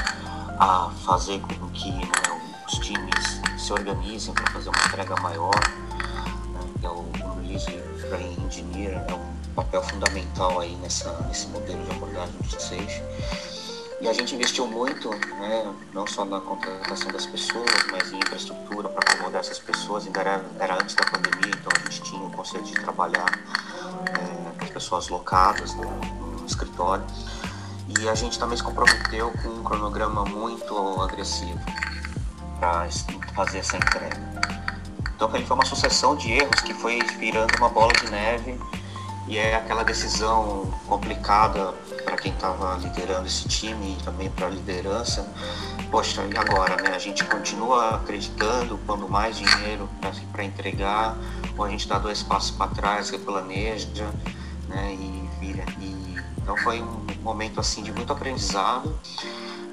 a fazer com que né, os times se organizem para fazer uma entrega maior. Né? É o, o Release Brain Engineer é um papel fundamental aí nessa, nesse modelo de abordagem de safety. E a gente investiu muito, né, não só na contratação das pessoas, mas em infraestrutura para acomodar essas pessoas. Ainda era, era, antes da pandemia, então a gente tinha o conceito de trabalhar é, as pessoas locadas no, no escritório. E a gente também se comprometeu com um cronograma muito agressivo para fazer essa entrega. Então foi uma sucessão de erros que foi virando uma bola de neve e é aquela decisão complicada quem estava liderando esse time e também para a liderança. Poxa, e agora, né? A gente continua acreditando, pondo mais dinheiro para entregar, ou a gente dá dois passos para trás, replaneja, né? E vira. E, então foi um momento assim de muito aprendizado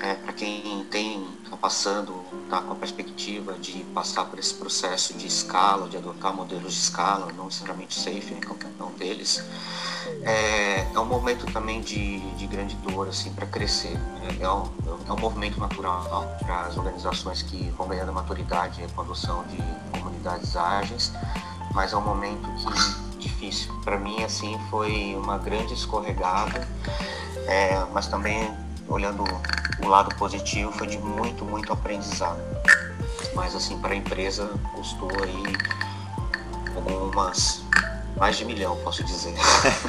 é, para quem tem passando, está com a perspectiva de passar por esse processo de escala, de adotar modelos de escala, não necessariamente safe, né, qualquer um deles é, é um momento também de, de grande dor assim, para crescer. É, é, um, é um movimento natural para as organizações que vão ganhando maturidade e condução de comunidades ágeis, mas é um momento que difícil. Para mim, assim, foi uma grande escorregada, é, mas também, olhando o lado positivo, foi de muito, muito aprendizado. Mas, assim, para a empresa, custou aí algumas mais de milhão, posso dizer.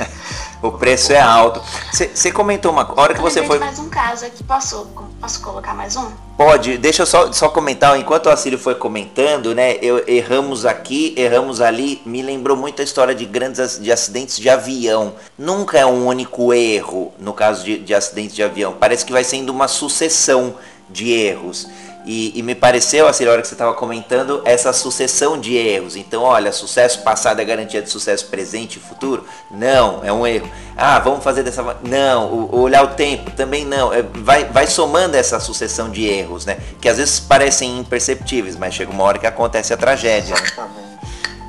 o preço é alto. Você comentou uma hora que você foi. mais um caso aqui, posso, posso colocar mais um? Pode, deixa eu só, só comentar, enquanto o Assírio foi comentando, né? Eu, erramos aqui, erramos ali, me lembrou muito a história de grandes de acidentes de avião. Nunca é um único erro no caso de, de acidentes de avião. Parece que vai sendo uma sucessão de erros. E, e, me pareceu, assim, na hora que você estava comentando, essa sucessão de erros. Então, olha, sucesso passado é garantia de sucesso presente e futuro? Não, é um erro. Ah, vamos fazer dessa Não, o, olhar o tempo também não. É, vai, vai somando essa sucessão de erros, né? Que às vezes parecem imperceptíveis, mas chega uma hora que acontece a tragédia. Exatamente.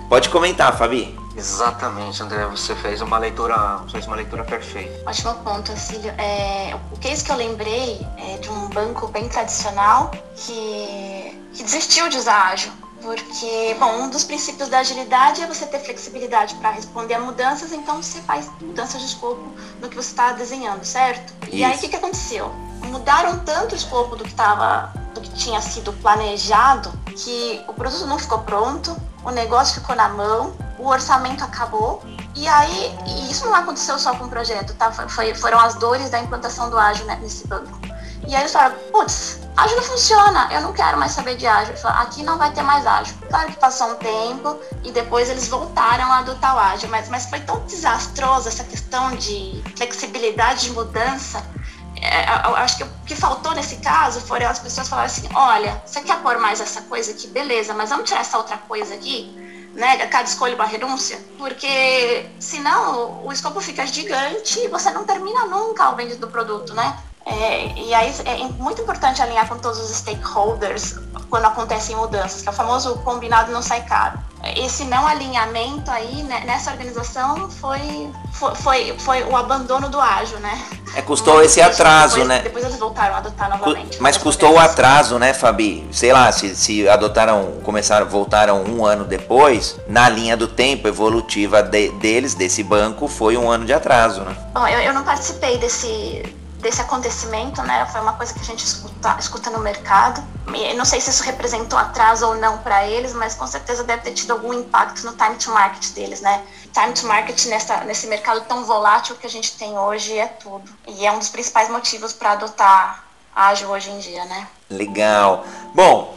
Pode comentar, Fabi. Exatamente, André, você fez uma leitura, fez uma leitura perfeita. Ótimo ponto, Cílio. É, o case que eu lembrei é de um banco bem tradicional que, que desistiu de usar ágil. Porque, bom, um dos princípios da agilidade é você ter flexibilidade para responder a mudanças, então você faz mudanças de escopo no que você está desenhando, certo? Isso. E aí o que, que aconteceu? Mudaram tanto o escopo do que estava do que tinha sido planejado que o produto não ficou pronto, o negócio ficou na mão, o orçamento acabou. E aí, e isso não aconteceu só com o projeto, tá? Foi, foram as dores da implantação do ágil né, nesse banco. E aí eles falaram, putz, ágil não funciona, eu não quero mais saber de ágil. Falaram, aqui não vai ter mais ágil. Claro que passou um tempo e depois eles voltaram a adotar o ágil, mas, mas foi tão desastroso essa questão de flexibilidade de mudança acho que o que faltou nesse caso foram as pessoas falarem assim: olha, você quer pôr mais essa coisa aqui? Beleza, mas vamos tirar essa outra coisa aqui? Né? Cada escolha uma renúncia? Porque senão o escopo fica gigante e você não termina nunca o vendido do produto, né? É, e aí é muito importante alinhar com todos os stakeholders quando acontecem mudanças, que é o famoso combinado não sai caro. Esse não alinhamento aí né, nessa organização foi, foi, foi, o abandono do ágil, né? É, custou esse atraso, depois, né? Depois eles voltaram a adotar novamente. Mas custou o atraso, né, Fabi? Sei lá, se, se adotaram, começaram, voltaram um ano depois, na linha do tempo evolutiva de, deles, desse banco, foi um ano de atraso, né? Bom, eu, eu não participei desse desse acontecimento, né? Foi uma coisa que a gente escuta, escuta no mercado. E não sei se isso representou atraso ou não para eles, mas com certeza deve ter tido algum impacto no time to market deles, né? Time to market nessa, nesse mercado tão volátil que a gente tem hoje é tudo. E é um dos principais motivos para adotar ágil hoje em dia, né? Legal. Bom,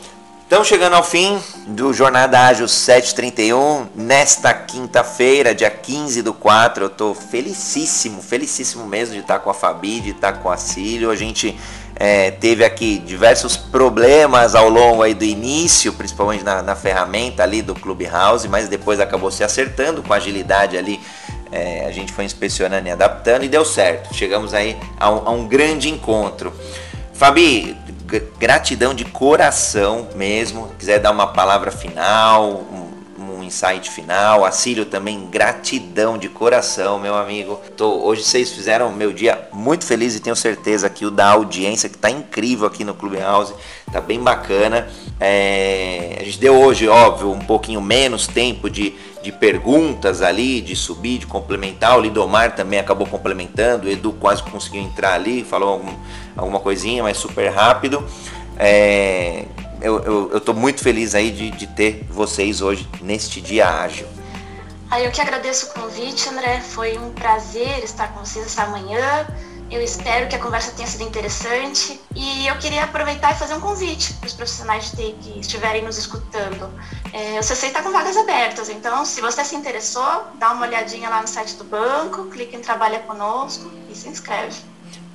Estamos chegando ao fim do Jornada Ágil 731. Nesta quinta-feira, dia 15 do 4, eu estou felicíssimo, felicíssimo mesmo de estar com a Fabi, de estar com a Cílio. A gente é, teve aqui diversos problemas ao longo aí do início, principalmente na, na ferramenta ali do Clubhouse, mas depois acabou se acertando com agilidade ali. É, a gente foi inspecionando e adaptando e deu certo. Chegamos aí a um, a um grande encontro. Fabi, gratidão de coração mesmo. Quiser dar uma palavra final, um, insight final. Acílio também, gratidão de coração, meu amigo. Tô, hoje vocês fizeram meu dia muito feliz e tenho certeza que o da audiência, que tá incrível aqui no Clubhouse, tá bem bacana. É, a gente deu hoje, óbvio, um pouquinho menos tempo de, de perguntas ali, de subir, de complementar. O Lidomar também acabou complementando, o Edu quase conseguiu entrar ali, falou algum, alguma coisinha, mas super rápido. É, eu, eu, eu tô muito feliz aí de, de ter vocês hoje neste dia ágil. Aí eu que agradeço o convite, André. Foi um prazer estar com vocês essa manhã. Eu espero que a conversa tenha sido interessante e eu queria aproveitar e fazer um convite para os profissionais de TI que estiverem nos escutando. É, o CC está com vagas abertas, então se você se interessou, dá uma olhadinha lá no site do banco, clica em Trabalha Conosco e se inscreve.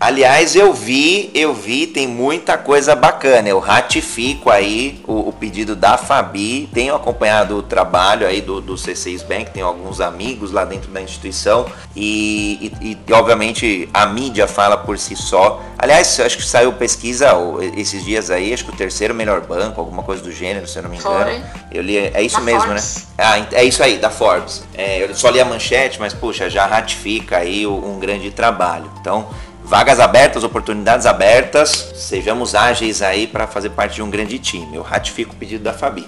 Aliás, eu vi, eu vi, tem muita coisa bacana. Eu ratifico aí o, o pedido da Fabi. Tenho acompanhado o trabalho aí do, do C6 Bank, tenho alguns amigos lá dentro da instituição e, e, e, obviamente a mídia fala por si só. Aliás, acho que saiu pesquisa esses dias aí, acho que o terceiro melhor banco, alguma coisa do gênero, se eu não me engano. Foi. Eu li, é isso da mesmo, né? Forbes. né? Ah, é isso aí, da Forbes. É, eu só li a manchete, mas puxa, já ratifica aí um grande trabalho. Então Vagas abertas, oportunidades abertas, sejamos ágeis aí para fazer parte de um grande time. Eu ratifico o pedido da Fabi.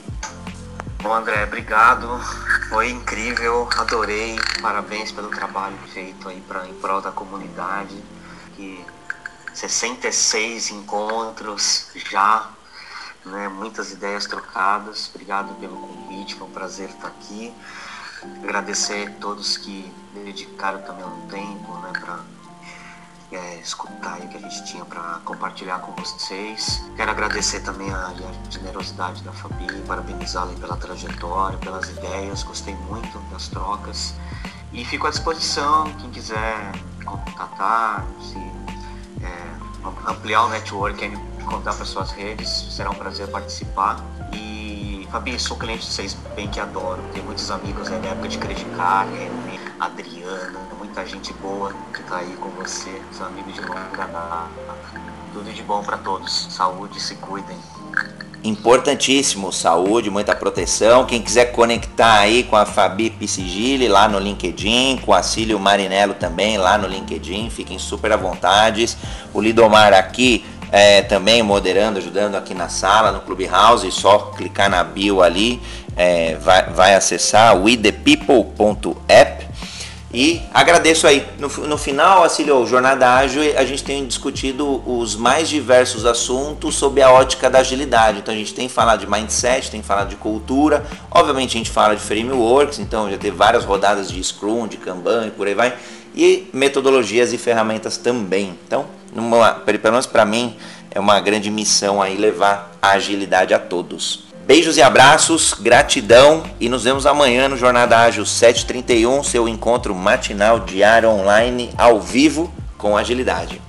Bom, André, obrigado. Foi incrível, adorei. Parabéns pelo trabalho feito aí pra, em prol da comunidade. Que 66 encontros já, né, muitas ideias trocadas. Obrigado pelo convite, foi um prazer estar aqui. Agradecer a todos que dedicaram também um tempo né, para é, escutar o que a gente tinha para compartilhar com vocês. Quero agradecer também a, a generosidade da Fabi, parabenizá-la pela trajetória, pelas ideias, gostei muito das trocas. E fico à disposição, quem quiser contatar, se é, ampliar o network me contar para suas redes, será um prazer participar. E Fabi, sou cliente de vocês bem que adoro. Tenho muitos amigos aí da época de Credicar, Adriana, muita gente boa que tá aí com você, os amigos de longa data. Tudo de bom para todos. Saúde, se cuidem. Importantíssimo, saúde, muita proteção. Quem quiser conectar aí com a Fabi Piscigili lá no LinkedIn, com a Cílio Marinello também lá no LinkedIn, fiquem super à vontade. O Lidomar aqui é, também moderando, ajudando aqui na sala, no Clubhouse, só clicar na bio ali, é, vai, vai acessar wethepeople.app e agradeço aí. No, no final, Acílio, Jornada Ágil, a gente tem discutido os mais diversos assuntos sob a ótica da agilidade. Então a gente tem falado de mindset, tem falado de cultura, obviamente a gente fala de frameworks, então já teve várias rodadas de Scrum, de Kanban e por aí vai. E metodologias e ferramentas também. Então, numa, pelo menos para mim, é uma grande missão aí levar a agilidade a todos. Beijos e abraços, gratidão e nos vemos amanhã no Jornada Ágil 731, seu encontro matinal diário online ao vivo com agilidade.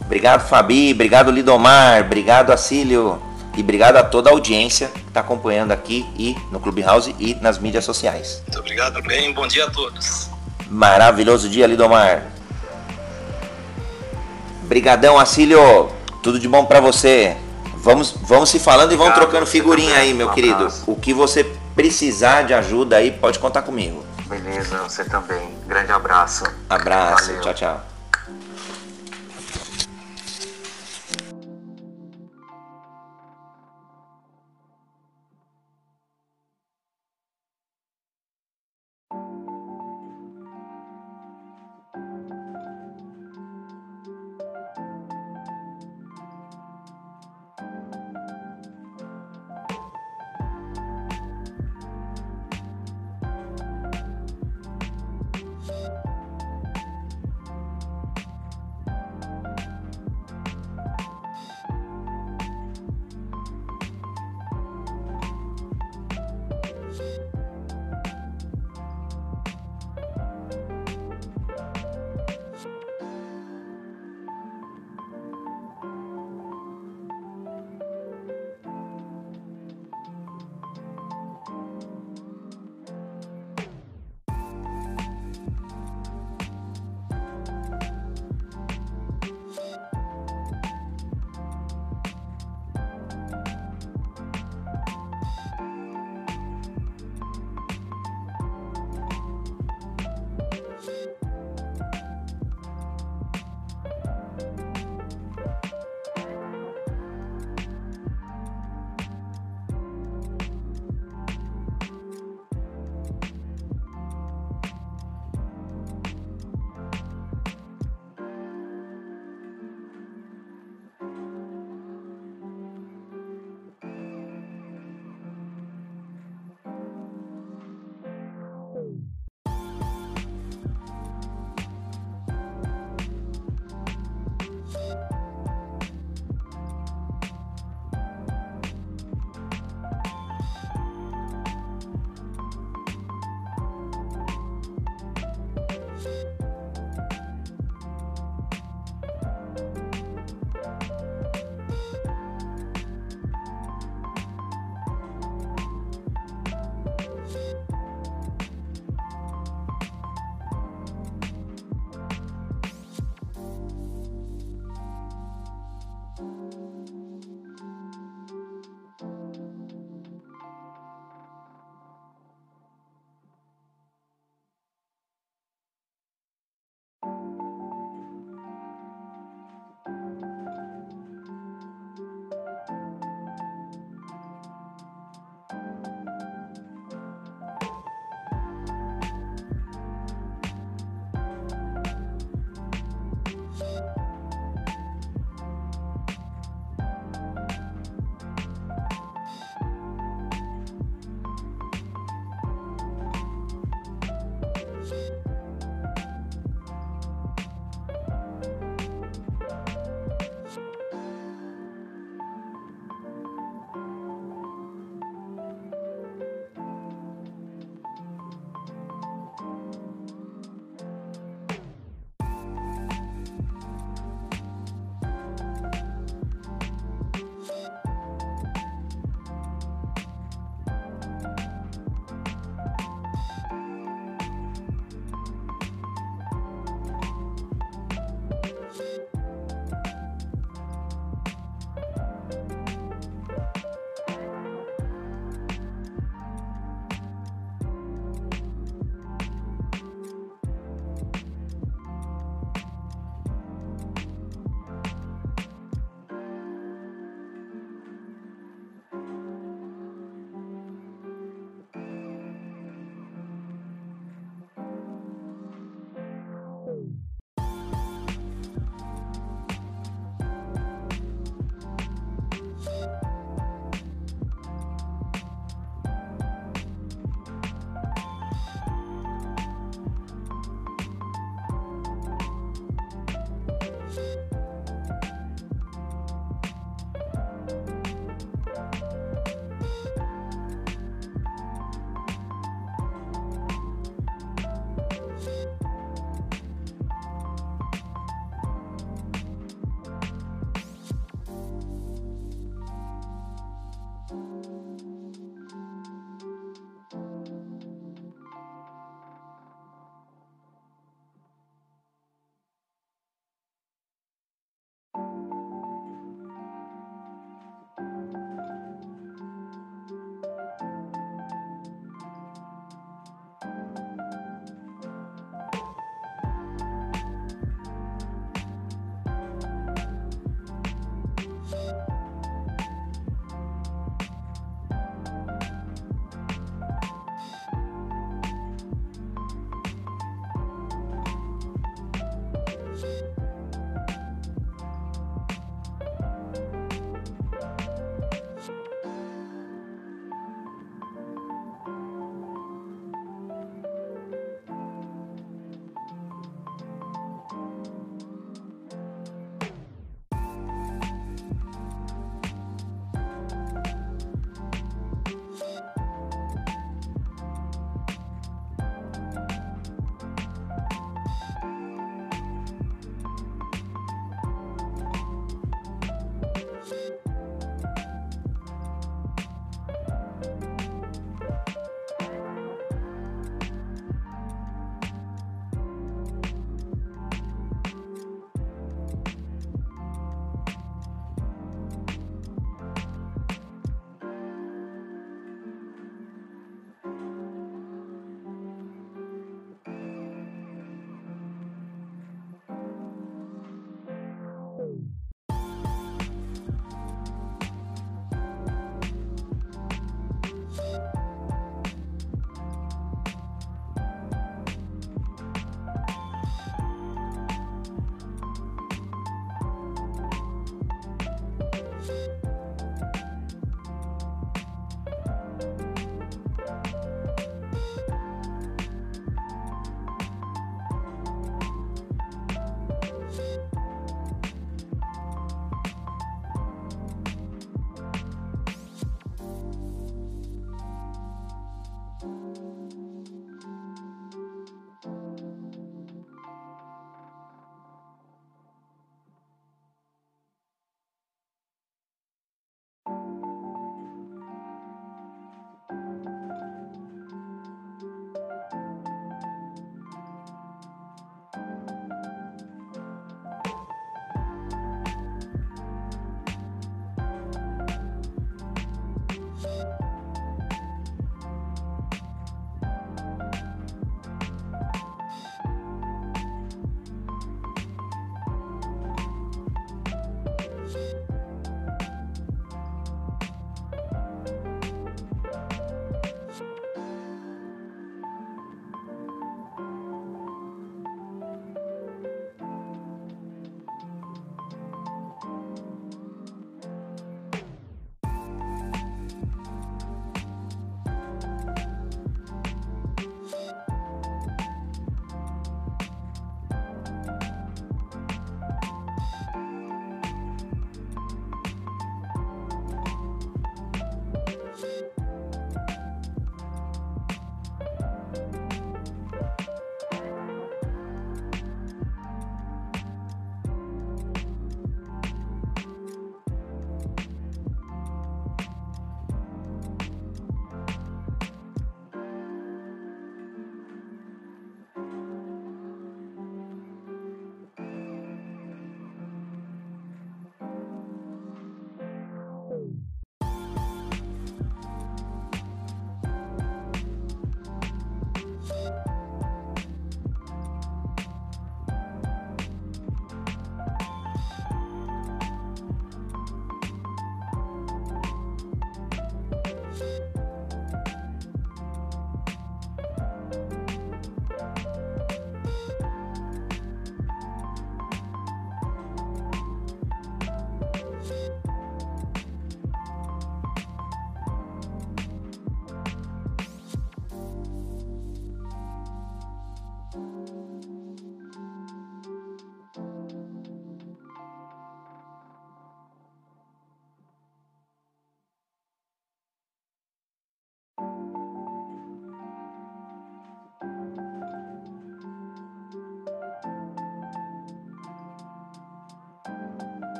Obrigado Fabi, obrigado Lidomar, obrigado Acílio e obrigado a toda a audiência que está acompanhando aqui e no Clubhouse e nas mídias sociais. Muito obrigado, bem, bom dia a todos. Maravilhoso dia, Lidomar. Brigadão, Acílio. Tudo de bom para você. Vamos, vamos se falando e vamos Obrigado, trocando figurinha aí, meu um querido. Abraço. O que você precisar de ajuda aí, pode contar comigo. Beleza, você também. Grande abraço. Abraço, Valeu. tchau, tchau.